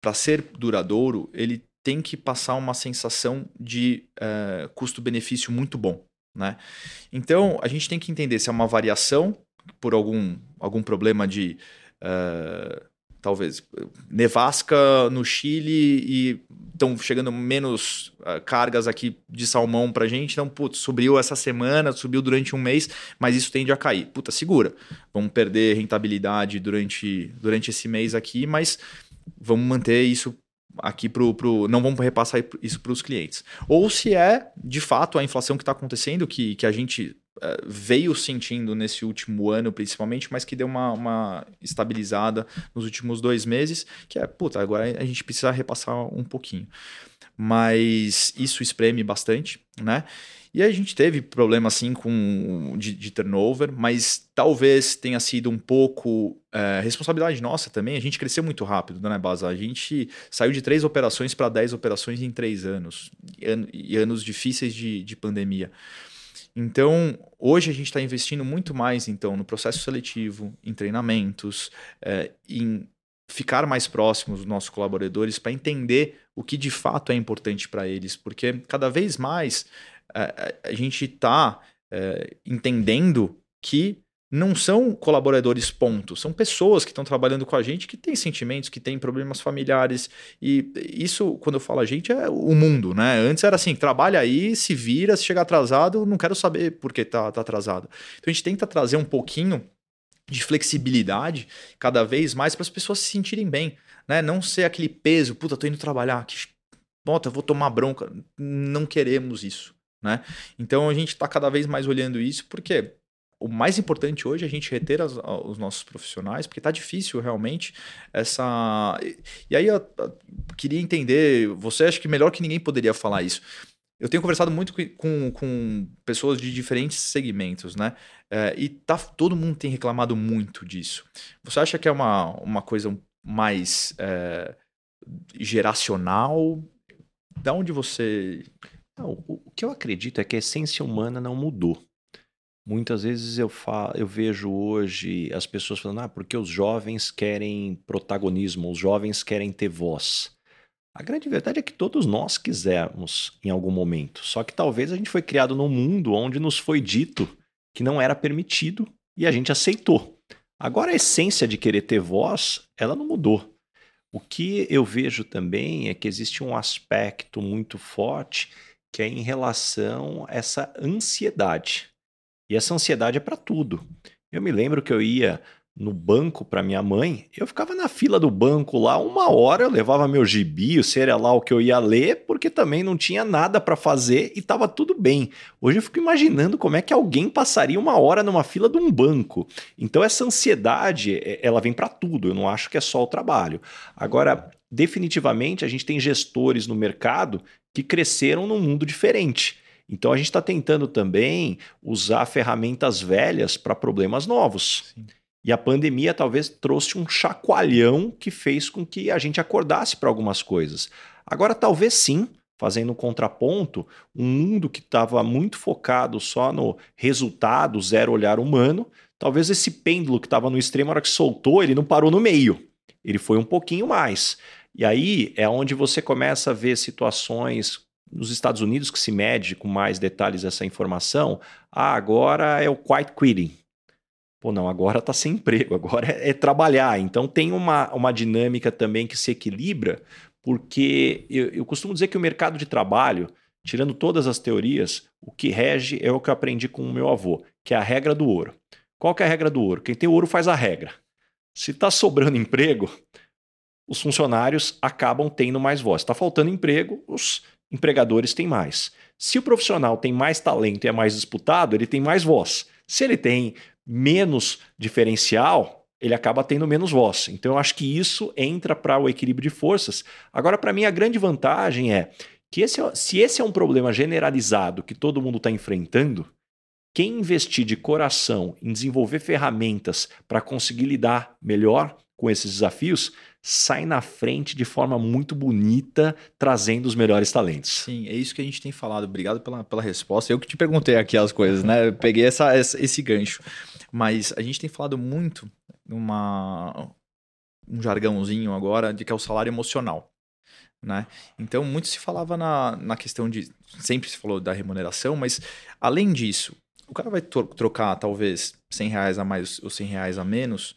para ser duradouro, ele tem que passar uma sensação de uh, custo-benefício muito bom. Né? Então, a gente tem que entender se é uma variação por algum, algum problema de uh, talvez nevasca no Chile e estão chegando menos uh, cargas aqui de salmão para gente. Então, putz, subiu essa semana, subiu durante um mês, mas isso tende a cair. Puta, segura. Vamos perder rentabilidade durante, durante esse mês aqui, mas vamos manter isso aqui pro, pro não vamos repassar isso para os clientes. Ou se é de fato a inflação que está acontecendo, que, que a gente veio sentindo nesse último ano, principalmente, mas que deu uma, uma estabilizada nos últimos dois meses, que é, puta, agora a gente precisa repassar um pouquinho. Mas isso espreme bastante, né? E a gente teve problema assim com de, de turnover, mas talvez tenha sido um pouco é, responsabilidade nossa também. A gente cresceu muito rápido, né, Baza? A gente saiu de três operações para dez operações em três anos, e, anos difíceis de, de pandemia. Então, hoje a gente está investindo muito mais então no processo seletivo, em treinamentos, é, em ficar mais próximos dos nossos colaboradores para entender o que de fato é importante para eles, porque cada vez mais a, a gente está é, entendendo que não são colaboradores ponto, são pessoas que estão trabalhando com a gente que têm sentimentos, que têm problemas familiares. E isso, quando eu falo a gente, é o mundo, né? Antes era assim: trabalha aí, se vira, se chegar atrasado, não quero saber por que tá, tá atrasado. Então a gente tenta trazer um pouquinho de flexibilidade cada vez mais para as pessoas se sentirem bem, né? Não ser aquele peso, puta, tô indo trabalhar, que bota, vou tomar bronca. Não queremos isso né? Então a gente está cada vez mais olhando isso, porque o mais importante hoje é a gente reter as, os nossos profissionais, porque está difícil realmente essa. E aí eu queria entender, você acha que melhor que ninguém poderia falar isso. Eu tenho conversado muito com, com pessoas de diferentes segmentos, né? É, e tá, todo mundo tem reclamado muito disso. Você acha que é uma, uma coisa mais é, geracional? Da onde você não, o que eu acredito é que a essência humana não mudou. Muitas vezes eu, falo, eu vejo hoje as pessoas falando, ah, porque os jovens querem protagonismo, os jovens querem ter voz. A grande verdade é que todos nós quisermos em algum momento, só que talvez a gente foi criado num mundo onde nos foi dito que não era permitido e a gente aceitou. Agora a essência de querer ter voz, ela não mudou. O que eu vejo também é que existe um aspecto muito forte que é em relação a essa ansiedade. E essa ansiedade é para tudo. Eu me lembro que eu ia no banco para minha mãe, eu ficava na fila do banco lá uma hora, eu levava meu gibi, o cereal que eu ia ler, porque também não tinha nada para fazer e estava tudo bem. Hoje eu fico imaginando como é que alguém passaria uma hora numa fila de um banco. Então essa ansiedade, ela vem para tudo, eu não acho que é só o trabalho. Agora, definitivamente a gente tem gestores no mercado que cresceram num mundo diferente. Então a gente está tentando também usar ferramentas velhas para problemas novos. Sim. E a pandemia talvez trouxe um chacoalhão que fez com que a gente acordasse para algumas coisas. Agora, talvez sim, fazendo um contraponto, um mundo que estava muito focado só no resultado, zero olhar humano, talvez esse pêndulo que estava no extremo, a hora que soltou, ele não parou no meio. Ele foi um pouquinho mais. E aí é onde você começa a ver situações nos Estados Unidos que se mede com mais detalhes essa informação. Ah, agora é o quiet quitting. Pô, não, agora está sem emprego, agora é, é, trabalhar. Então tem uma, uma dinâmica também que se equilibra, porque eu, eu costumo dizer que o mercado de trabalho tirando todas as teorias, o que rege é o que eu aprendi com o meu avô, que é a regra do ouro. Qual que é a regra do ouro? Quem tem ouro faz a regra. Se está sobrando emprego, os funcionários acabam tendo mais voz. Está faltando emprego, os empregadores têm mais. Se o profissional tem mais talento e é mais disputado, ele tem mais voz. Se ele tem menos diferencial, ele acaba tendo menos voz. Então eu acho que isso entra para o equilíbrio de forças. Agora, para mim, a grande vantagem é que esse, é se esse é um problema generalizado que todo mundo está enfrentando, quem investir de coração em desenvolver ferramentas para conseguir lidar melhor com esses desafios sai na frente de forma muito bonita, trazendo os melhores talentos. Sim, é isso que a gente tem falado. Obrigado pela, pela resposta. Eu que te perguntei aqui as coisas, né? Eu peguei essa, esse gancho. Mas a gente tem falado muito numa um jargãozinho agora de que é o salário emocional. Né? Então, muito se falava na, na questão de. Sempre se falou da remuneração, mas além disso, o cara vai trocar talvez 100 reais a mais ou 100 reais a menos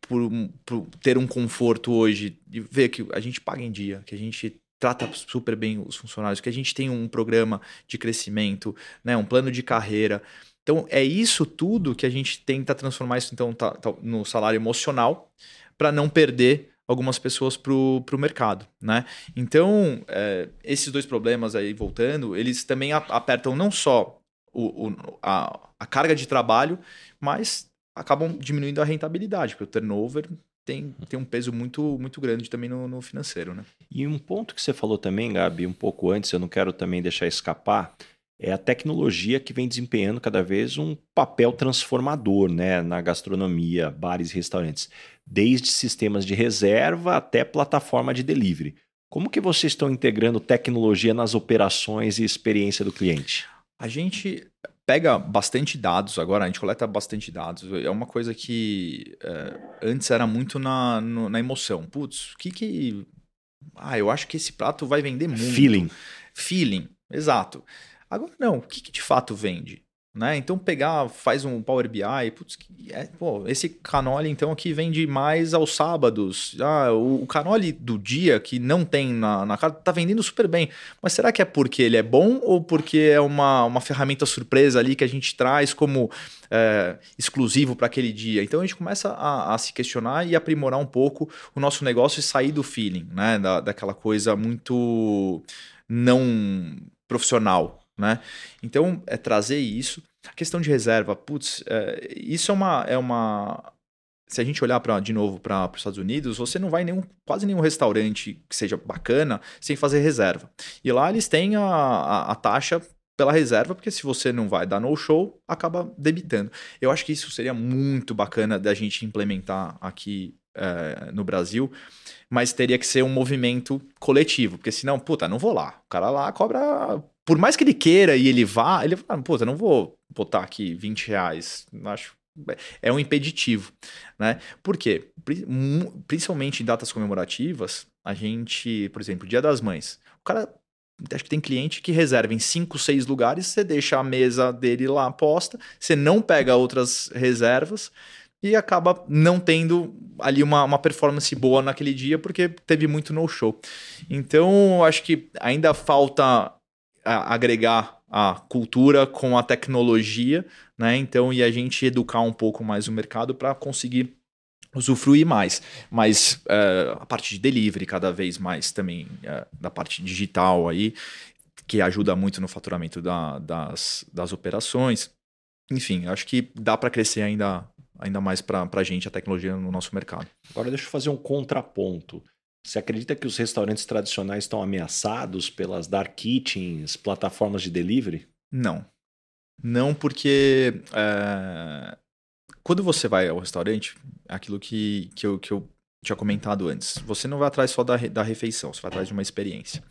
por, por, ter um conforto hoje de ver que a gente paga em dia, que a gente trata super bem os funcionários, que a gente tem um programa de crescimento, né, um plano de carreira. Então, é isso tudo que a gente tenta transformar isso então, tá, tá, no salário emocional para não perder algumas pessoas para o mercado. Né? Então, é, esses dois problemas aí, voltando, eles também apertam não só o, o, a, a carga de trabalho, mas acabam diminuindo a rentabilidade, porque o turnover tem, tem um peso muito, muito grande também no, no, financeiro. Né? E um ponto que você falou também, Gabi, um pouco antes, eu não quero também deixar escapar, é a tecnologia que vem desempenhando cada vez um papel transformador né, na gastronomia, bares e restaurantes, desde sistemas de reserva até plataforma de delivery. Como que vocês estão integrando tecnologia nas operações e experiência do cliente? A gente pega bastante dados agora, a gente coleta bastante dados. É uma coisa que é, antes era muito na, no, na emoção. Putz, o que que. Ah, eu acho que esse prato vai vender muito. Feeling. Feeling, exato. Agora não, o que, que de fato vende? Né? Então pegar, faz um Power BI, putz, é, pô, esse canole então aqui vende mais aos sábados. Ah, o, o canole do dia que não tem na, na carta tá vendendo super bem. Mas será que é porque ele é bom ou porque é uma, uma ferramenta surpresa ali que a gente traz como é, exclusivo para aquele dia? Então a gente começa a, a, se questionar e aprimorar um pouco o nosso negócio e sair do feeling, né? Da, daquela coisa muito não profissional, né? Então, é trazer isso. A questão de reserva, putz, é, isso é uma, é uma. Se a gente olhar pra, de novo para os Estados Unidos, você não vai em nenhum, quase nenhum restaurante que seja bacana sem fazer reserva. E lá eles têm a, a, a taxa pela reserva, porque se você não vai dar no show, acaba debitando. Eu acho que isso seria muito bacana da gente implementar aqui é, no Brasil, mas teria que ser um movimento coletivo, porque senão, puta, não vou lá. O cara lá cobra por mais que ele queira e ele vá, ele fala, puta, não vou botar aqui 20 reais. Acho é um impeditivo, né? Por quê? Principalmente em datas comemorativas, a gente, por exemplo, Dia das Mães, o cara acho que tem cliente que reserva em 5, 6 lugares, você deixa a mesa dele lá posta, você não pega outras reservas e acaba não tendo ali uma, uma performance boa naquele dia porque teve muito no show. Então, acho que ainda falta agregar a cultura com a tecnologia, né? Então, e a gente educar um pouco mais o mercado para conseguir usufruir mais. Mas uh, a parte de delivery cada vez mais também, uh, da parte digital aí, que ajuda muito no faturamento da, das, das operações. Enfim, acho que dá para crescer ainda, ainda mais para a gente a tecnologia no nosso mercado. Agora deixa eu fazer um contraponto. Você acredita que os restaurantes tradicionais estão ameaçados pelas dark kitchens, plataformas de delivery? Não. Não, porque é... quando você vai ao restaurante, aquilo que, que, eu, que eu tinha comentado antes, você não vai atrás só da, da refeição, você vai atrás de uma experiência.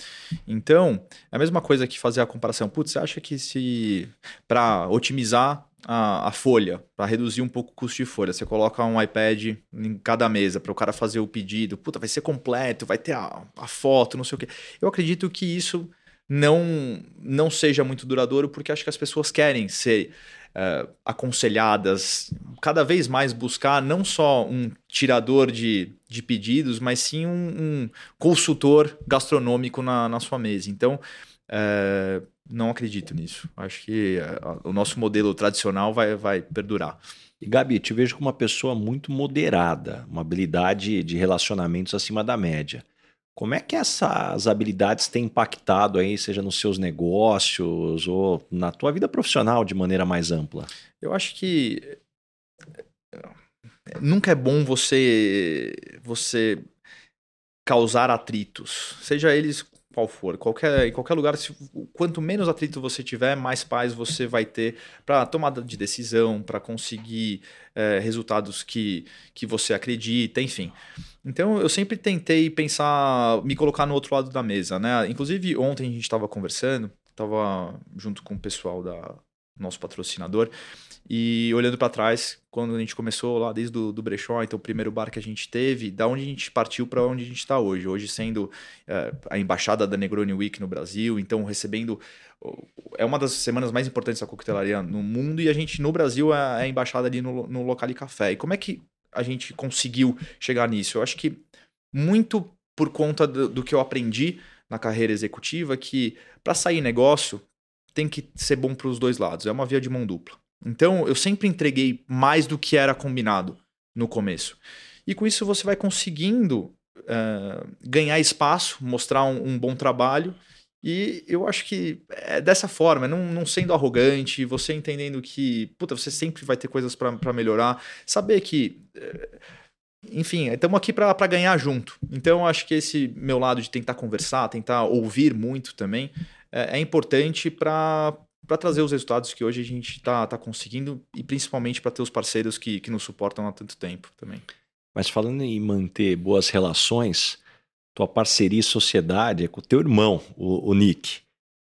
Então, é a mesma coisa que fazer a comparação. Putz, você acha que se para otimizar a, a folha, para reduzir um pouco o custo de folha. Você coloca um iPad em cada mesa para o cara fazer o pedido. Puta, vai ser completo, vai ter a, a foto, não sei o quê. Eu acredito que isso não, não seja muito duradouro, porque acho que as pessoas querem ser uh, aconselhadas, cada vez mais buscar não só um tirador de, de pedidos, mas sim um, um consultor gastronômico na, na sua mesa. Então, É, não acredito nisso. Acho que o nosso modelo tradicional vai, vai perdurar. E Gabi, te vejo como uma pessoa muito moderada, uma habilidade de relacionamentos acima da média. Como é que essas habilidades têm impactado aí, seja nos seus negócios ou na tua vida profissional de maneira mais ampla? Eu acho que nunca é bom você você causar atritos, seja eles qual for, qualquer, em qualquer lugar, se, quanto menos atrito você tiver, mais paz você vai ter para tomada de decisão, para conseguir é, resultados que, que você acredita, enfim. Então eu sempre tentei pensar, me colocar no outro lado da mesa, né? Inclusive ontem a gente estava conversando, estava junto com o pessoal da nosso patrocinador e olhando para trás, quando a gente começou lá desde do, do brechó, então o primeiro bar que a gente teve, da onde a gente partiu para onde a gente está hoje. Hoje sendo é, a embaixada da Negroni Week no Brasil, então recebendo é uma das semanas mais importantes da coquetelaria no mundo e a gente no Brasil é, é a embaixada ali no, no local de café. E como é que a gente conseguiu chegar nisso? Eu acho que muito por conta do, do que eu aprendi na carreira executiva, que para sair negócio tem que ser bom para os dois lados. É uma via de mão dupla. Então, eu sempre entreguei mais do que era combinado no começo. E com isso você vai conseguindo uh, ganhar espaço, mostrar um, um, bom trabalho. E eu acho que é dessa forma, não, não sendo arrogante, você entendendo que, puta, você sempre vai ter coisas para melhorar. Saber que. Uh, enfim, estamos aqui para ganhar junto. Então, acho que esse meu lado de tentar conversar, tentar ouvir muito também, é, é importante para para trazer os resultados que hoje a gente está tá conseguindo e principalmente para ter os parceiros que, que nos suportam há tanto tempo também. Mas falando em manter boas relações, tua parceria e sociedade é com o teu irmão, o, o Nick.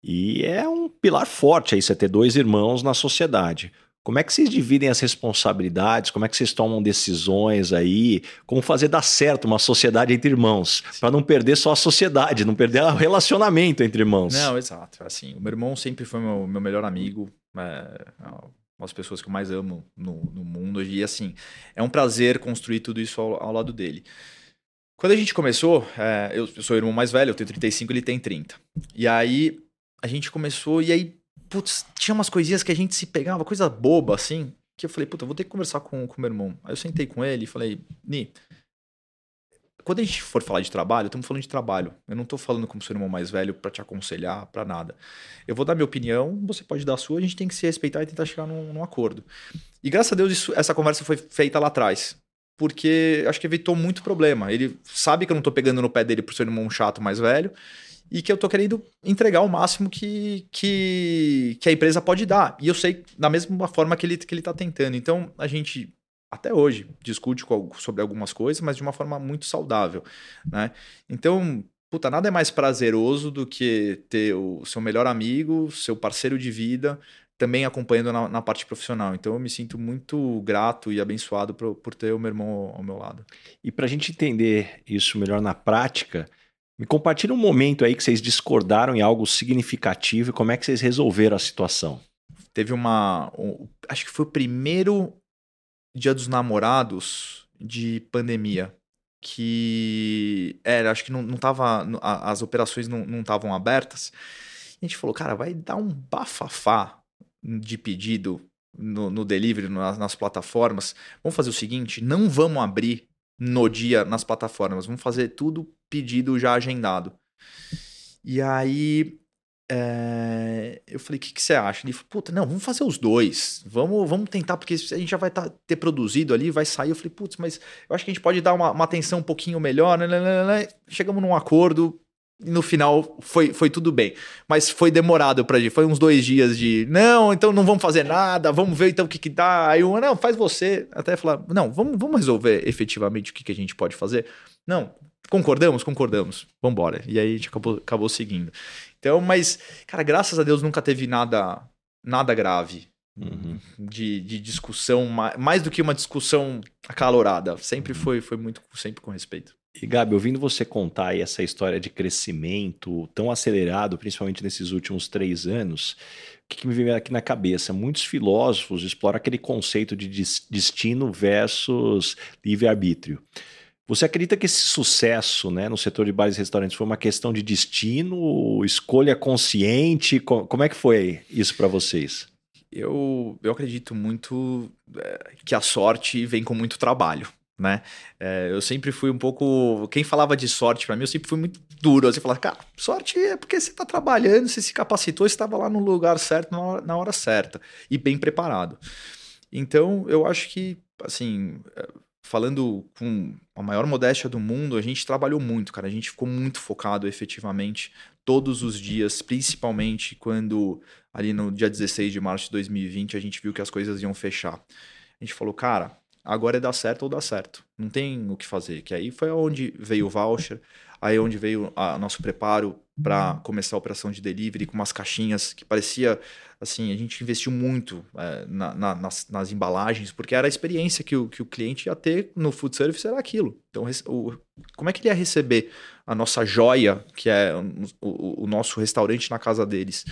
E é um pilar forte aí você ter dois irmãos na sociedade. Como é que vocês dividem as responsabilidades? Como é que vocês tomam decisões aí? Como fazer dar certo uma sociedade entre irmãos? Para não perder só a sociedade, não perder o relacionamento entre irmãos. Não, exato. Assim, o meu irmão sempre foi meu, meu melhor amigo. É, uma das pessoas que eu mais amo no, no, mundo. E assim, é um prazer construir tudo isso ao, ao lado dele. Quando a gente começou, é, eu, eu sou o irmão mais velho, eu tenho 35, ele tem 30. E aí a gente começou, e aí putz, tinha umas coisinhas que a gente se pegava, coisa boba assim, que eu falei, puta, vou ter que conversar com o meu irmão. Aí eu sentei com ele e falei, Ni, quando a gente for falar de trabalho, estamos falando de trabalho. Eu não estou falando como seu irmão mais velho para te aconselhar, para nada. Eu vou dar minha opinião, você pode dar a sua, a gente tem que se respeitar e tentar chegar num, num acordo. E graças a Deus isso, essa conversa foi feita lá atrás. Porque acho que evitou muito problema. Ele sabe que eu não estou pegando no pé dele por ser um irmão chato mais velho e que eu tô querendo entregar o máximo que, que, que a empresa pode dar. E eu sei da mesma forma que ele, que ele tá tentando. Então, a gente, até hoje, discute sobre algumas coisas, mas de uma forma muito saudável, né? Então, puta, nada é mais prazeroso do que ter o seu melhor amigo, seu parceiro de vida, também acompanhando na, na, parte profissional. Então eu me sinto muito grato e abençoado por, por ter o meu irmão ao meu lado. E para a gente entender isso melhor na prática, me compartilha um momento aí que vocês discordaram em algo significativo e como é que vocês resolveram a situação. Teve uma. Um, acho que foi o primeiro dia dos namorados de pandemia. Que era, acho que não, não tava. As operações não estavam abertas. A gente falou, cara, vai dar um bafafá de pedido no, no delivery, nas, nas plataformas. Vamos fazer o seguinte: não vamos abrir no dia nas plataformas. Vamos fazer tudo pedido já agendado. E aí é, eu falei, o que, que você acha? Ele falou, puta, não, vamos fazer os dois. Vamos, vamos tentar, porque a gente já vai tá, ter produzido ali, vai sair. Eu falei, putz, mas eu acho que a gente pode dar uma, uma atenção um pouquinho melhor. Né, né, né, né. Chegamos num acordo, no final foi, foi tudo bem. Mas foi demorado pra gente. Foi uns dois dias de não, então não vamos fazer nada, vamos ver então o que, que dá. Aí um, não, faz você. Até falar, não, vamos, vamos resolver efetivamente o que, que a gente pode fazer. Não, concordamos? Concordamos. Vambora. E aí a gente acabou, acabou seguindo. Então, mas, cara, graças a Deus nunca teve nada, nada grave. Uhum. De, de discussão, mais do que uma discussão acalorada. Sempre foi, foi muito, sempre com respeito. E Gabi, ouvindo você contar aí essa história de crescimento tão acelerado, principalmente nesses últimos três anos, o que, que me vem aqui na cabeça? Muitos filósofos exploram aquele conceito de destino versus livre-arbítrio. Você acredita que esse sucesso né, no setor de bares e restaurantes foi uma questão de destino, escolha consciente? Como é que foi isso para vocês? Eu, eu acredito muito é, que a sorte vem com muito trabalho. Né? É, eu sempre fui um pouco. Quem falava de sorte para mim, eu sempre fui muito duro. Você falava, cara, sorte é porque você está trabalhando, você se capacitou, você estava lá no lugar certo, na hora, na hora certa e bem preparado. Então, eu acho que, assim, falando com a maior modéstia do mundo, a gente trabalhou muito, cara. A gente ficou muito focado efetivamente todos os dias, principalmente quando ali no dia 16 de março de 2020 a gente viu que as coisas iam fechar. A gente falou, cara, agora é dar certo ou dar certo. Não tem o que fazer. Que aí foi onde veio o voucher, aí onde veio o nosso preparo para começar a operação de delivery com umas caixinhas que parecia assim, a gente investiu muito é, na, na, nas, nas, embalagens, porque era a experiência que o, que o cliente ia ter no food service, era aquilo. Então, o, como é que ele ia receber a nossa joia, que é o, o, nosso restaurante na casa deles?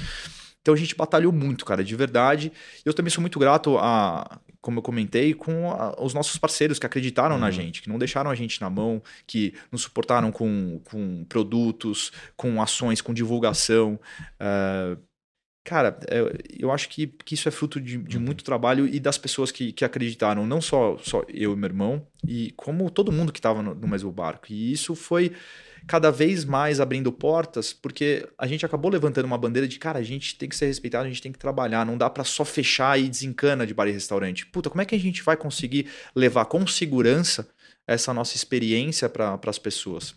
Então a gente batalhou muito, cara, de verdade. Eu também sou muito grato a, como eu comentei, com a, os nossos parceiros que acreditaram uhum. na gente, que não deixaram a gente na mão, que nos suportaram com, com produtos, com ações, com divulgação. Uh, Cara, eu, eu acho que, que isso é fruto de, de uhum. muito trabalho e das pessoas que, que acreditaram, não só, só eu e meu irmão, e como todo mundo que estava no, no mesmo barco. E isso foi cada vez mais abrindo portas, porque a gente acabou levantando uma bandeira de, cara, a gente tem que ser respeitado, a gente tem que trabalhar, não dá para só fechar e desencana de bar e restaurante. Puta, como é que a gente vai conseguir levar com segurança essa nossa experiência para as pessoas?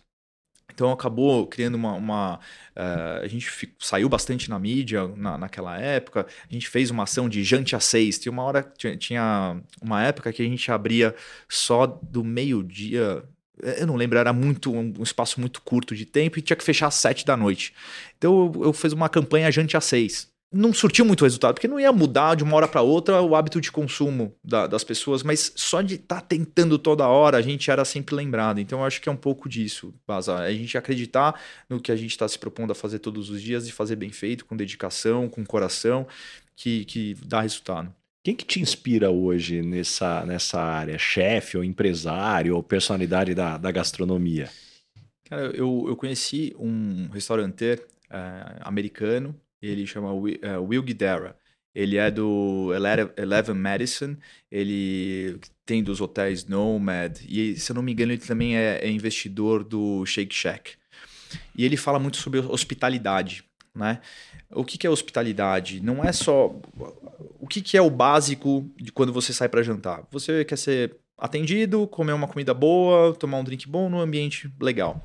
Então acabou criando uma. uma uh, a gente fico, saiu bastante na mídia na, naquela época. A gente fez uma ação de jante a seis. Tinha uma hora, tinha, tinha uma época que a gente abria só do meio-dia. Eu não lembro, era muito um, espaço muito curto de tempo e tinha que fechar às sete da noite. Então eu, eu fiz uma campanha jante a seis não surtiu muito resultado, porque não ia mudar de uma hora para outra o hábito de consumo da, das pessoas, mas só de estar tá tentando toda hora a gente era sempre lembrado. Então eu acho que é um pouco disso, Baza. A gente acreditar no que a gente está se propondo a fazer todos os dias e fazer bem feito, com dedicação, com coração, que, que dá resultado. Quem que te inspira hoje nessa, nessa área? Chefe ou empresário ou personalidade da, da gastronomia? Cara, eu, eu conheci um restauranteiro é, americano ele chama uh, Will Guidara. Ele é do Eleven Madison, ele tem dos hotéis Nomad, e se eu não me engano, ele também é, é investidor do Shake Shack. E ele fala muito sobre hospitalidade. Né? O que, que é hospitalidade? Não é só. O que, que é o básico de quando você sai para jantar? Você quer ser atendido, comer uma comida boa, tomar um drink bom num ambiente legal.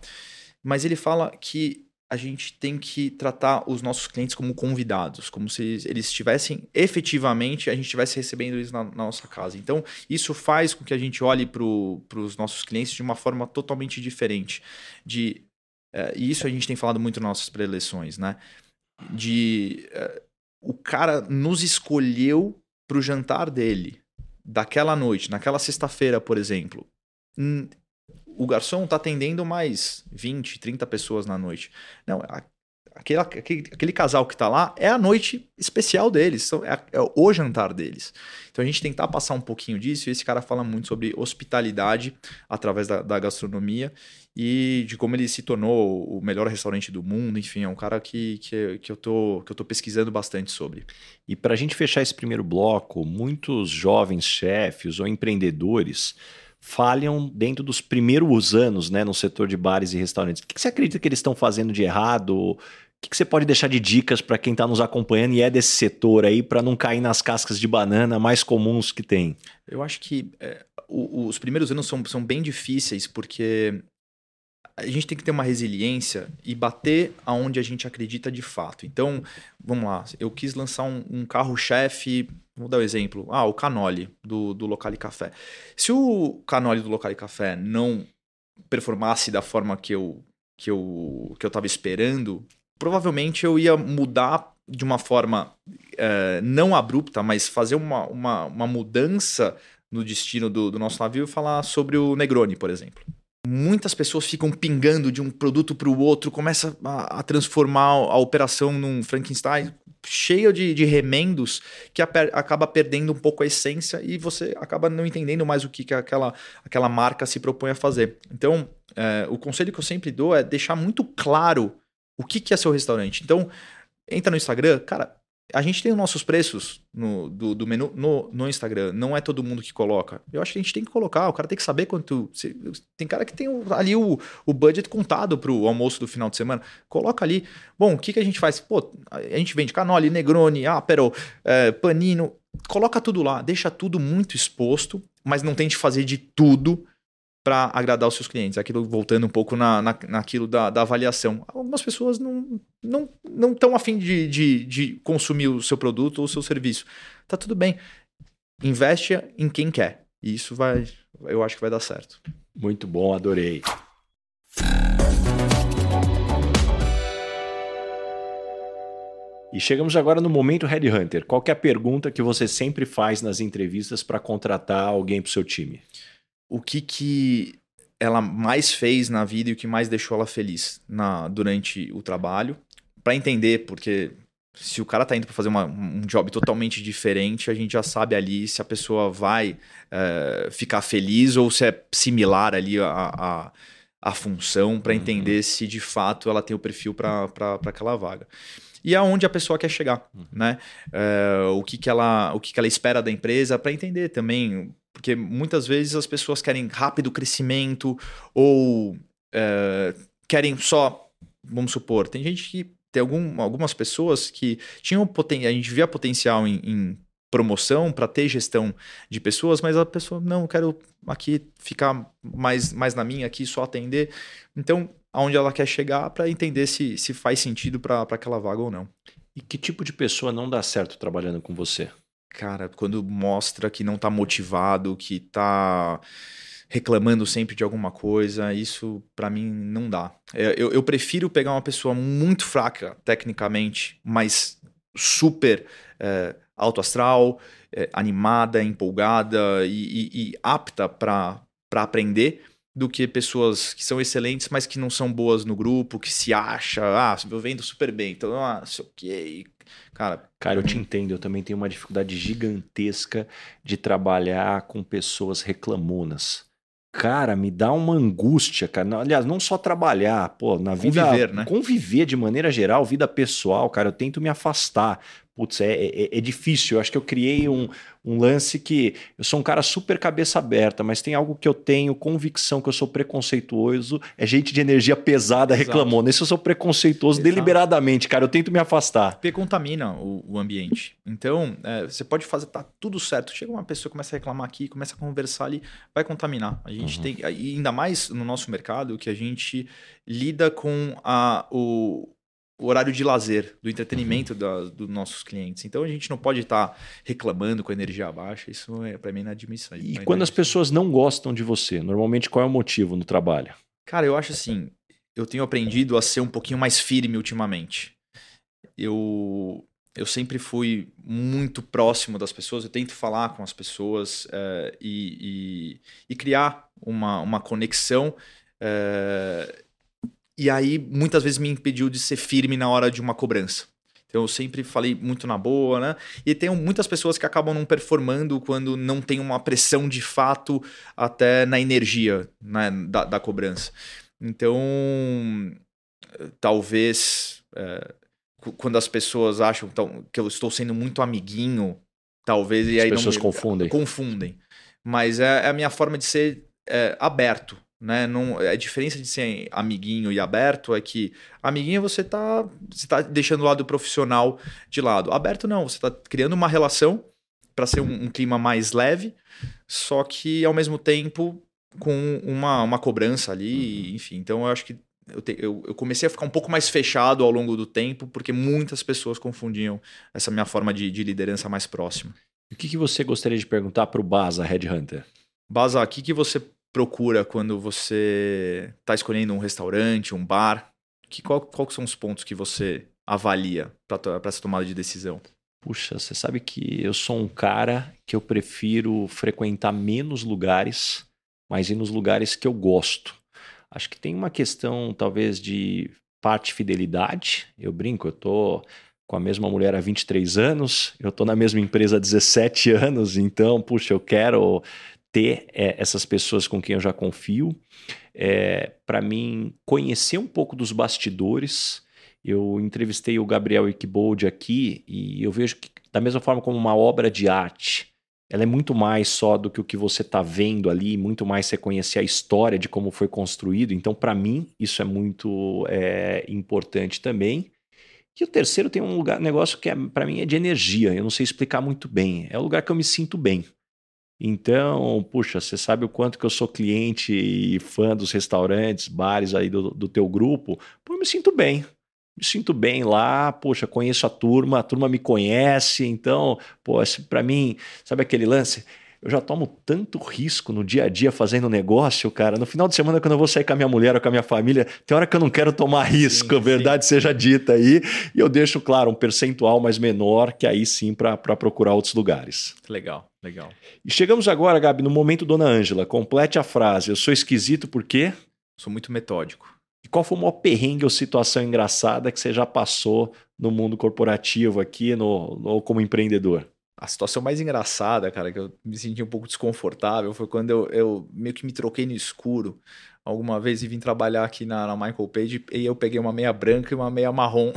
Mas ele fala que a gente tem que tratar os nossos clientes como convidados, como se eles estivessem efetivamente, a gente estivesse recebendo eles na, na, nossa casa. Então, isso faz com que a gente olhe para os nossos clientes de uma forma totalmente diferente. De, é, e isso a gente tem falado muito nas nossas preleções, né? De é, o cara nos escolheu para o jantar dele, daquela noite, naquela sexta-feira, por exemplo o garçom está atendendo mais 20, 30 pessoas na noite. Não, aquele, aquele, aquele casal que está lá é a noite especial deles, é, é, o jantar deles. Então a gente tentar passar um pouquinho disso, e esse cara fala muito sobre hospitalidade através da, da gastronomia e de como ele se tornou o melhor restaurante do mundo, enfim, é um cara que, que, que, eu, tô, que eu tô pesquisando bastante sobre. E para a gente fechar esse primeiro bloco, muitos jovens chefes ou empreendedores falham dentro dos primeiros anos né, no setor de bares e restaurantes. O que você acredita que eles estão fazendo de errado? O que você pode deixar de dicas para quem está nos acompanhando e é desse setor aí, para não cair nas cascas de banana mais comuns que tem? Eu acho que é, os primeiros anos são, são bem difíceis, porque a gente tem que ter uma resiliência e bater aonde a gente acredita de fato. Então, vamos lá, eu quis lançar um, um carro-chefe Vou dar um exemplo. Ah, o Canoli do, do Locale Café. Se o Canoli do Locale Café não performasse da forma que eu que eu que eu estava esperando, provavelmente eu ia mudar de uma forma é, não abrupta, mas fazer uma, uma, uma mudança no destino do, do nosso navio e falar sobre o Negroni, por exemplo muitas pessoas ficam pingando de um produto para o outro, começa a, a, transformar a operação num Frankenstein cheio de, de remendos que acaba perdendo um pouco a essência e você acaba não entendendo mais o que, que aquela, aquela marca se propõe a fazer. Então, é, o conselho que eu sempre dou é deixar muito claro o que, que é seu restaurante. Então, entra no Instagram, cara, a gente tem os nossos preços no, do, do menu no, no, Instagram. Não é todo mundo que coloca. Eu acho que a gente tem que colocar. O cara tem que saber quanto. Se, tem cara que tem ali o, o budget contado para o almoço do final de semana. Coloca ali. Bom, o que, que a gente faz? Pô, a gente vende canoli, negroni, apero, é, panino. Coloca tudo lá. Deixa tudo muito exposto, mas não tente fazer de tudo para agradar os seus clientes. Aquilo voltando um pouco na, na, naquilo da, da avaliação. Algumas pessoas não não não estão afim de, de, de consumir o seu produto ou o seu serviço. Tá tudo bem. Investe em quem quer. E isso vai, eu acho que vai dar certo. Muito bom, adorei. E chegamos agora no momento Headhunter. Qual é a pergunta que você sempre faz nas entrevistas para contratar alguém para o seu time? O que que ela mais fez na vida e o que mais deixou ela feliz na, durante o trabalho, para entender, porque se o cara tá indo para fazer uma, um job totalmente diferente, a gente já sabe ali se a pessoa vai é, ficar feliz ou se é similar ali a, a, a função, para uhum. entender se de fato ela tem o perfil para aquela vaga e aonde a pessoa quer chegar, uhum. né? É, o que, que ela o que, que ela espera da empresa para entender também porque muitas vezes as pessoas querem rápido crescimento ou é, querem só, vamos supor, tem gente que tem algum, algumas pessoas que tinham potencial, a gente via potencial em, em promoção para ter gestão de pessoas, mas a pessoa não quero aqui ficar mais, mais na minha aqui só atender. Então, aonde ela quer chegar para entender se, se faz sentido para aquela vaga ou não. E que tipo de pessoa não dá certo trabalhando com você? Cara, quando mostra que não tá motivado, que tá reclamando sempre de alguma coisa, isso para mim não dá. É, eu, eu, prefiro pegar uma pessoa muito fraca tecnicamente, mas super é, alto astral, é, animada, empolgada e, e, e apta para aprender, do que pessoas que são excelentes, mas que não são boas no grupo, que se acha, ah, eu vendo super bem, então, ah, sei o quê, Cara, cara, eu te entendo. Eu também tenho uma dificuldade gigantesca de trabalhar com pessoas reclamonas. Cara, me dá uma angústia, cara. Aliás, não só trabalhar, pô, na vida. Conviver, né? Conviver de maneira geral, vida pessoal, cara, eu tento me afastar putz, é, é, é, difícil. Eu acho que eu criei um, um lance que eu sou um cara super cabeça aberta, mas tem algo que eu tenho convicção que eu sou preconceituoso, é gente de energia pesada Exato. reclamou. Nesse eu sou preconceituoso Exato. deliberadamente, cara. Eu tento me afastar. Porque contamina o, o ambiente. Então, é, você pode fazer, tá tudo certo. Chega uma pessoa, começa a reclamar aqui, começa a conversar ali, vai contaminar. A gente uhum. tem, ainda mais no nosso mercado, que a gente lida com a, o, o horário de lazer, do entretenimento uhum. dos nossos clientes. Então a gente não pode estar tá reclamando com a energia baixa, isso é para mim inadmissível. E quando as pessoas não gostam de você, normalmente qual é o motivo no trabalho? Cara, eu acho assim, eu tenho aprendido a ser um pouquinho mais firme ultimamente. Eu eu sempre fui muito próximo das pessoas, eu tento falar com as pessoas é, e, e, e, criar uma, uma conexão. É, e aí, muitas vezes me impediu de ser firme na hora de uma cobrança. Então, eu sempre falei muito na boa, né? E tem muitas pessoas que acabam não performando quando não tem uma pressão de fato até na energia né, da, da cobrança. Então, talvez é, quando as pessoas acham que eu estou sendo muito amiguinho, talvez... As e aí pessoas não, confundem. Confundem. Mas é, é a minha forma de ser é, aberto né? Não, a diferença de ser amiguinho e aberto é que amiguinho você tá, você tá deixando o lado profissional de lado. Aberto não, você está criando uma relação para ser um, um, clima mais leve, só que ao mesmo tempo com uma, uma cobrança ali, uhum. enfim. Então eu acho que eu, te, eu, eu, comecei a ficar um pouco mais fechado ao longo do tempo, porque muitas pessoas confundiam essa minha forma de, de liderança mais próxima. O que, que você gostaria de perguntar para o Baza Headhunter? Baza, o que, que você procura quando você está escolhendo um restaurante, um bar? Que, qual, qual são os pontos que você avalia para essa tomada de decisão? Puxa, você sabe que eu sou um cara que eu prefiro frequentar menos lugares, mas ir nos lugares que eu gosto. Acho que tem uma questão, talvez, de parte fidelidade. Eu brinco, eu tô com a mesma mulher há 23 anos, eu estou na mesma empresa há 17 anos, então, puxa, eu quero ter é, essas pessoas com quem eu já confio, é, para mim conhecer um pouco dos bastidores. Eu entrevistei o Gabriel Ickbold aqui e eu vejo que, da mesma forma como uma obra de arte, ela é muito mais só do que o que você está vendo ali, muito mais você conhecer a história de como foi construído. Então, para mim, isso é muito é, importante também. E o terceiro tem um lugar, negócio que é, para mim é de energia. Eu não sei explicar muito bem. É o lugar que eu me sinto bem. Então, puxa, você sabe o quanto que eu sou cliente e fã dos restaurantes, bares aí do, do teu grupo. Pô, eu me sinto bem. Me sinto bem lá, poxa, conheço a turma, a turma me conhece, então, pô, para mim, sabe aquele lance? Eu já tomo tanto risco no dia a dia fazendo negócio, cara. No final de semana, quando eu vou sair com a minha mulher ou com a minha família, tem hora que eu não quero tomar risco, sim, verdade sim. seja dita aí. E eu deixo, claro, um percentual mais menor, que aí sim para procurar outros lugares. Legal, legal. E chegamos agora, Gabi, no momento Dona Ângela. Complete a frase. Eu sou esquisito porque. Sou muito metódico. E qual foi o maior perrengue ou situação engraçada que você já passou no mundo corporativo aqui, no, ou como empreendedor? A situação mais engraçada, cara, que eu me senti um pouco desconfortável foi quando eu, eu meio que me troquei no escuro alguma vez e vim trabalhar aqui na, na, Michael Page e eu peguei uma meia branca e uma meia marrom.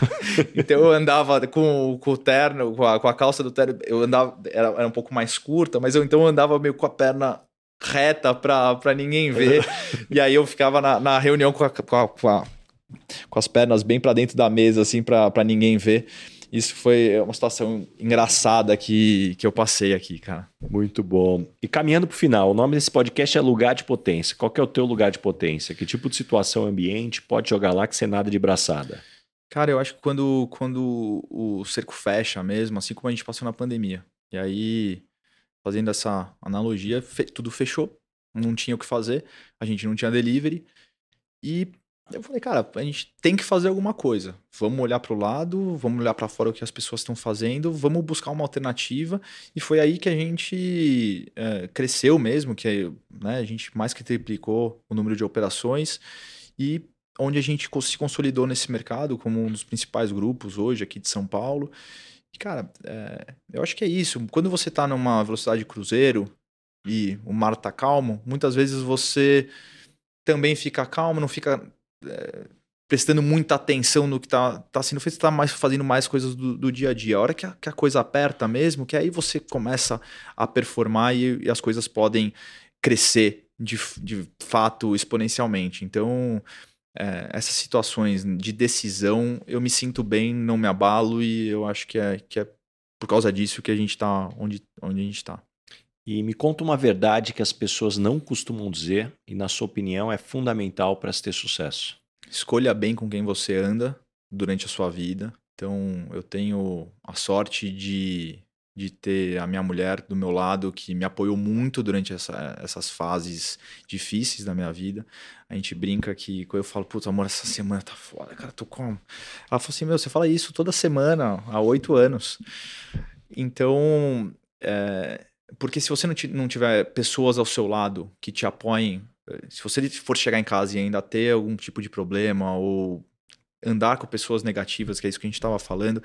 [laughs] então eu andava com, com o terno, com a, com a, calça do terno, eu andava, era, era um pouco mais curta, mas eu então eu andava meio com a perna reta para ninguém ver. [laughs] e aí eu ficava na, na reunião com, a, com, a, com, com as pernas bem para dentro da mesa, assim, para ninguém ver. Isso foi uma situação engraçada que, que eu passei aqui, cara. Muito bom. E caminhando para o final, o nome desse podcast é Lugar de Potência. Qual que é o teu lugar de potência? Que tipo de situação ambiente pode jogar lá que você nada de braçada? Cara, eu acho que quando, quando o cerco fecha mesmo, assim como a gente passou na pandemia. E aí, fazendo essa analogia, fe tudo fechou, não tinha o que fazer, a gente não tinha delivery. E eu falei, cara, a gente tem que fazer alguma coisa. Vamos olhar para o lado, vamos olhar para fora o que as pessoas estão fazendo, vamos buscar uma alternativa. E foi aí que a gente é, cresceu mesmo, que né, a gente mais que triplicou o número de operações e onde a gente se consolidou nesse mercado como um dos principais grupos hoje aqui de São Paulo. E, cara, é, eu acho que é isso. Quando você está numa velocidade de cruzeiro e o mar está calmo, muitas vezes você também fica calmo, não fica é, prestando muita atenção no que está tá sendo feito, está mais fazendo mais coisas do, do, dia a dia. A hora que a, que a, coisa aperta mesmo, que aí você começa a performar e, e as coisas podem crescer de, de fato exponencialmente. Então, é, essas situações de decisão, eu me sinto bem, não me abalo e eu acho que é, que é por causa disso que a gente está onde, onde a gente está. E me conta uma verdade que as pessoas não costumam dizer e, na sua opinião, é fundamental para se ter sucesso. Escolha bem com quem você anda durante a sua vida. Então, eu tenho a sorte de, de ter a minha mulher do meu lado que me apoiou muito durante essa, essas fases difíceis da minha vida. A gente brinca que quando eu falo, putz, amor, essa semana tá foda, cara, tô com. Ela falou assim: meu, você fala isso toda semana, há oito anos. Então, é, porque se você não, não tiver pessoas ao seu lado que te apoiem, eh, se você for chegar em casa e ainda ter algum tipo de problema ou andar com pessoas negativas, que é isso que a gente estava falando,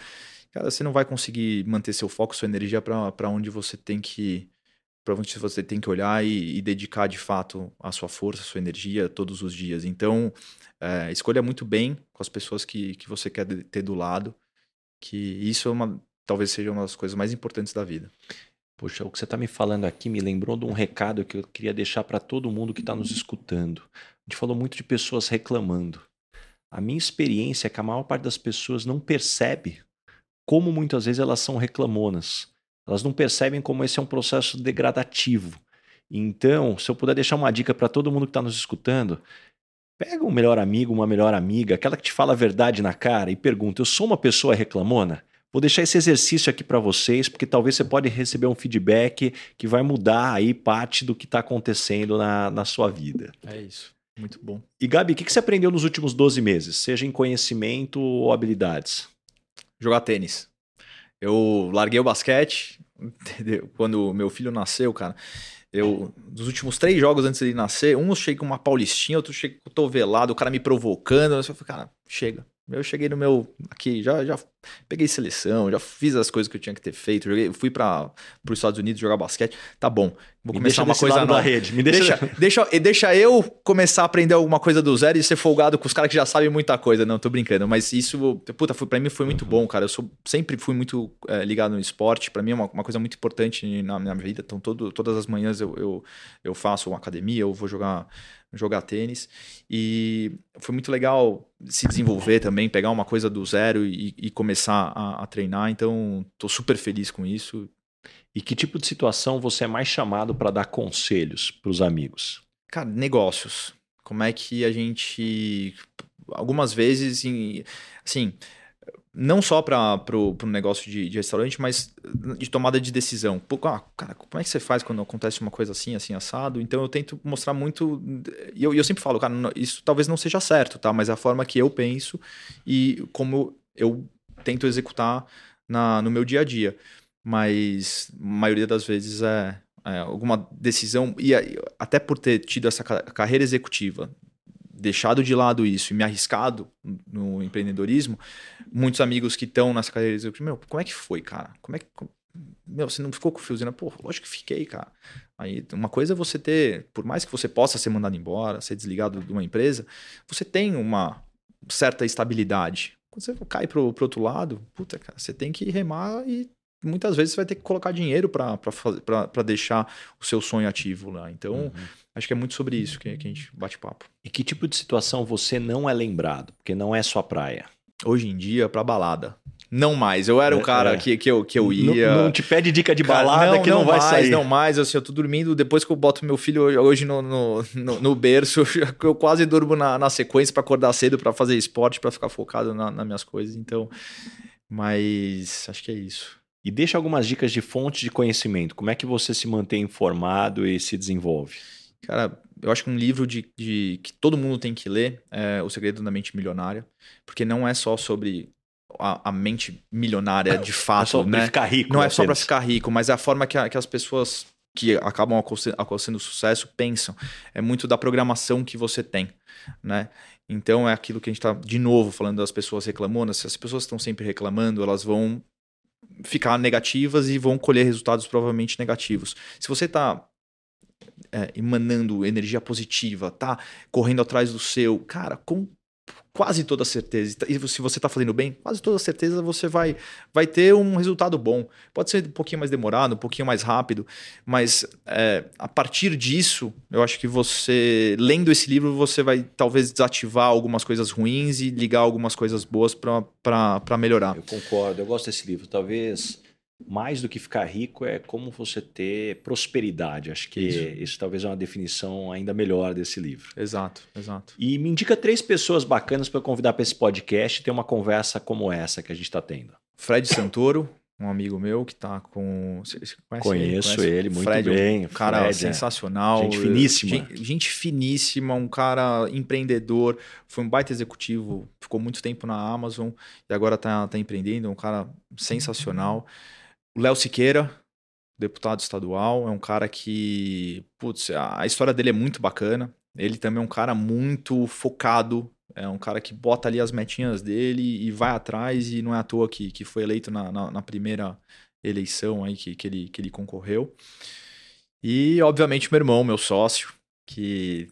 cara, você não vai conseguir manter seu foco, sua energia para onde você tem que para onde você tem que olhar e, e, dedicar de fato a sua força, a sua energia todos os dias. Então, é, escolha muito bem com as pessoas que, que você quer ter do lado, que isso é uma, talvez seja uma das coisas mais importantes da vida. Poxa, o que você está me falando aqui me lembrou de um recado que eu queria deixar para todo mundo que está nos escutando. A gente falou muito de pessoas reclamando. A minha experiência é que a maior parte das pessoas não percebe como muitas vezes elas são reclamonas. Elas não percebem como esse é um processo degradativo. Então, se eu puder deixar uma dica para todo mundo que está nos escutando, pega um melhor amigo, uma melhor amiga, aquela que te fala a verdade na cara e pergunta: Eu sou uma pessoa reclamona? Vou deixar esse exercício aqui para vocês, porque talvez você pode receber um feedback que vai mudar aí parte do que está acontecendo na, na sua vida. É isso. Muito bom. E Gabi, o que, que você aprendeu nos últimos 12 meses, seja em conhecimento ou habilidades? Jogar tênis. Eu larguei o basquete [laughs] quando meu filho nasceu, cara. Eu, nos últimos três jogos antes dele nascer, um eu cheguei com uma paulistinha, outro cheguei com cotovelado, o cara me provocando. Eu falei, cara, chega Eu cheguei no meu. Aqui, já, já peguei seleção, já fiz as coisas que eu tinha que ter feito. Joguei, fui para os Estados Unidos jogar basquete. Tá bom. Vou Me começar uma coisa nova. rede. Me deixa... Deixa, deixa, deixa eu começar a aprender alguma coisa do zero e ser folgado com os caras que já sabem muita coisa. Não, tô brincando. Mas isso, puta, foi, pra mim foi muito bom, cara. Eu sou, sempre fui muito é, ligado no esporte. Pra mim é uma, uma coisa muito importante na minha vida. Então, todo, todas as manhãs eu, eu, eu faço uma academia, eu vou jogar, jogar tênis. E foi muito legal se desenvolver também, pegar uma coisa do zero e, e começar a, a treinar. Então, tô super feliz com isso. E que tipo de situação você é mais chamado para dar conselhos para os amigos? Cara, negócios. Como é que a gente. Algumas vezes, assim, não só para o negócio de, de, restaurante, mas de tomada de decisão. Pô, ah, cara, como é que você faz quando acontece uma coisa assim, assim, assado? Então eu tento mostrar muito. E eu, eu sempre falo, cara, isso talvez não seja certo, tá? Mas é a forma que eu penso e como eu tento executar na, no meu dia a dia. Mas a maioria das vezes é, é alguma decisão, e até por ter tido essa carreira executiva, deixado de lado isso e me arriscado no empreendedorismo, muitos amigos que estão nessa carreira executiva, meu, como é que foi, cara? Como é que. Meu, você não ficou com o né? Pô, lógico que fiquei, cara. Aí, uma coisa é você ter, por mais que você possa ser mandado embora, ser desligado de uma empresa, você tem uma certa estabilidade. Quando você cai pro, pro outro lado, puta, cara, você tem que remar e muitas vezes você vai ter que colocar dinheiro para deixar o seu sonho ativo lá. Então, uhum. Acho que é muito sobre isso que, que a gente bate papo. E que tipo de situação você não é lembrado? Porque não é sua praia. Hoje em dia, para balada. Não mais. Eu era o cara é. que, que, eu, que eu ia. Não, não te pede dica de balada cara, não, que não, não vai mais, sair. Não mais, assim, eu tô dormindo. Depois que eu boto meu filho hoje no, no, no, no berço, eu quase durmo na, na sequência para acordar cedo, para fazer esporte, para ficar focado na, nas minhas coisas. Então, mas acho que é isso. E deixa algumas dicas de fonte de conhecimento. Como é que você se mantém informado e se desenvolve? Cara, eu acho que um livro de, de, que todo mundo tem que ler é O Segredo da Mente Milionária, porque não é só sobre a, a mente milionária de fato, é só né? ficar rico. Não é só para ficar rico, mas é a forma que, a, que as pessoas que acabam alcançando sucesso pensam. É muito da programação que você tem, né? Então é aquilo que a gente está de novo falando das pessoas reclamando. Se as pessoas estão sempre reclamando, elas vão ficar negativas e vão colher resultados provavelmente negativos. Se você está é, emanando energia positiva, tá correndo atrás do seu, cara, com quase toda certeza, e se você está fazendo bem, quase toda certeza você vai, vai ter um resultado bom. Pode ser um pouquinho mais demorado, um pouquinho mais rápido, mas é, a partir disso, eu acho que você, lendo esse livro, você vai talvez desativar algumas coisas ruins e ligar algumas coisas boas para melhorar. Eu concordo, eu gosto desse livro. Talvez mais do que ficar rico é como você ter prosperidade. Acho que isso. isso. talvez é uma definição ainda melhor desse livro. Exato, exato. E me indica três pessoas bacanas para convidar para esse podcast e ter uma conversa como essa que a gente está tendo. Fred Santoro, um amigo meu que está com. Você Conheço ele, ele muito Fred, bem. Um cara Fred, sensacional. Gente finíssima. Gente, gente, finíssima, um cara empreendedor. Foi um baita executivo, ficou muito tempo na Amazon e agora está tá empreendendo. Um cara sensacional. O Léo Siqueira, deputado estadual, é um cara que, putz, a história dele é muito bacana. Ele também é um cara muito focado, é um cara que bota ali as metinhas dele e vai atrás, e não é à toa que, que foi eleito na, na, na primeira eleição aí que, que, ele, que ele concorreu. E, obviamente, meu irmão, meu sócio, que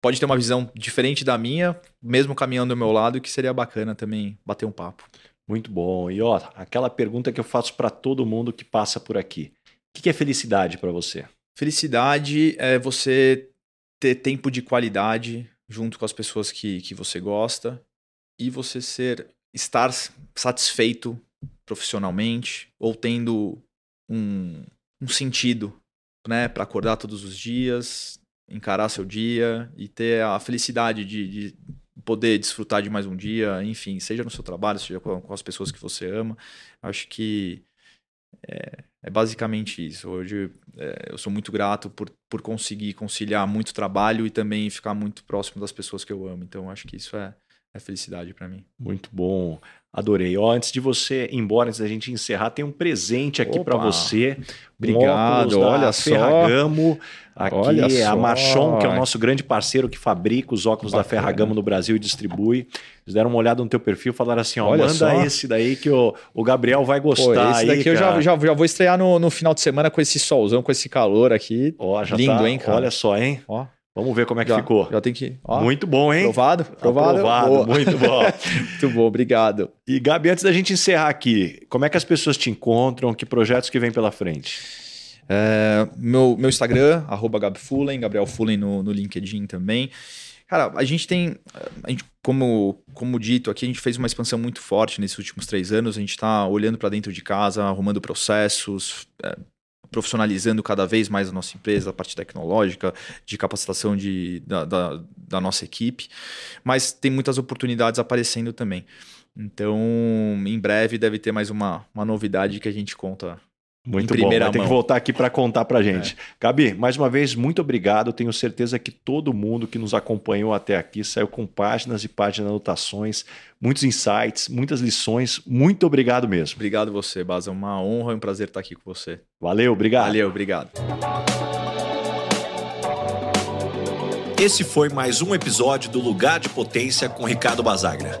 pode ter uma visão diferente da minha, mesmo caminhando ao meu lado, que seria bacana também bater um papo. Muito bom. E ó, aquela pergunta que eu faço para todo mundo que passa por aqui. O que é felicidade para você? Felicidade é você ter tempo de qualidade junto com as pessoas que, que você gosta e você ser estar satisfeito profissionalmente ou tendo um, um sentido né, para acordar todos os dias, encarar seu dia e ter a felicidade de, de poder desfrutar de mais um dia, enfim, seja no seu trabalho, seja com, as pessoas que você ama. Acho que é, é basicamente isso. Hoje é, eu sou muito grato por, por conseguir conciliar muito trabalho e também ficar muito próximo das pessoas que eu amo. Então acho que isso é, é felicidade para mim. Muito bom. Adorei. Ó, antes de você ir embora, antes da gente encerrar, tem um presente aqui para você. Obrigado. Um olha Ferragamo. Aqui Olha é a só. Marchon, que é o nosso grande parceiro que fabrica os óculos da Bacana. Ferragamo no Brasil e distribui. Eles deram uma olhada no teu perfil, falaram assim: ó, Olha manda só. esse daí que o, o Gabriel vai Pô, gostar. esse aí, daqui eu já, já, já vou estrear no, no final de semana com esse solzão, com esse calor aqui. Ó, já Lindo, tá- hein, cara? Olha só, hein? Ó, Vamos ver como é que já, ficou. Já tem que. Ó, Muito bom, hein? Provado? Provado? Aprovado, Boa. muito bom. [laughs] Muito bom, obrigado. E Gabi, antes da gente encerrar aqui, como é que as pessoas te encontram? Que projetos que vem pela frente? É, meu, meu Instagram, arroba Gabfulen, Gabriel Fulen no, no LinkedIn também. Cara, a gente tem, a gente, como, como dito aqui, a gente fez uma expansão muito forte nesses últimos três anos. A gente está olhando para dentro de casa, arrumando processos, é, profissionalizando cada vez mais a nossa empresa, a parte tecnológica, de capacitação de, da, da, da nossa equipe. Mas tem muitas oportunidades aparecendo também. Então, em breve deve ter mais uma, uma novidade que a gente conta Muito Em bom. primeira ter que mão. É. voltar aqui para contar para gente. Gabi, mais uma vez, muito obrigado. Tenho certeza que todo mundo que nos acompanhou até aqui saiu com páginas e páginas de anotações, muitos insights, muitas lições. Muito obrigado mesmo. Obrigado você, Baza. É uma honra e um prazer estar aqui com você. Valeu, obrigado. Valeu, obrigado. Esse foi mais um episódio do Lugar de Potência com Ricardo Basagra.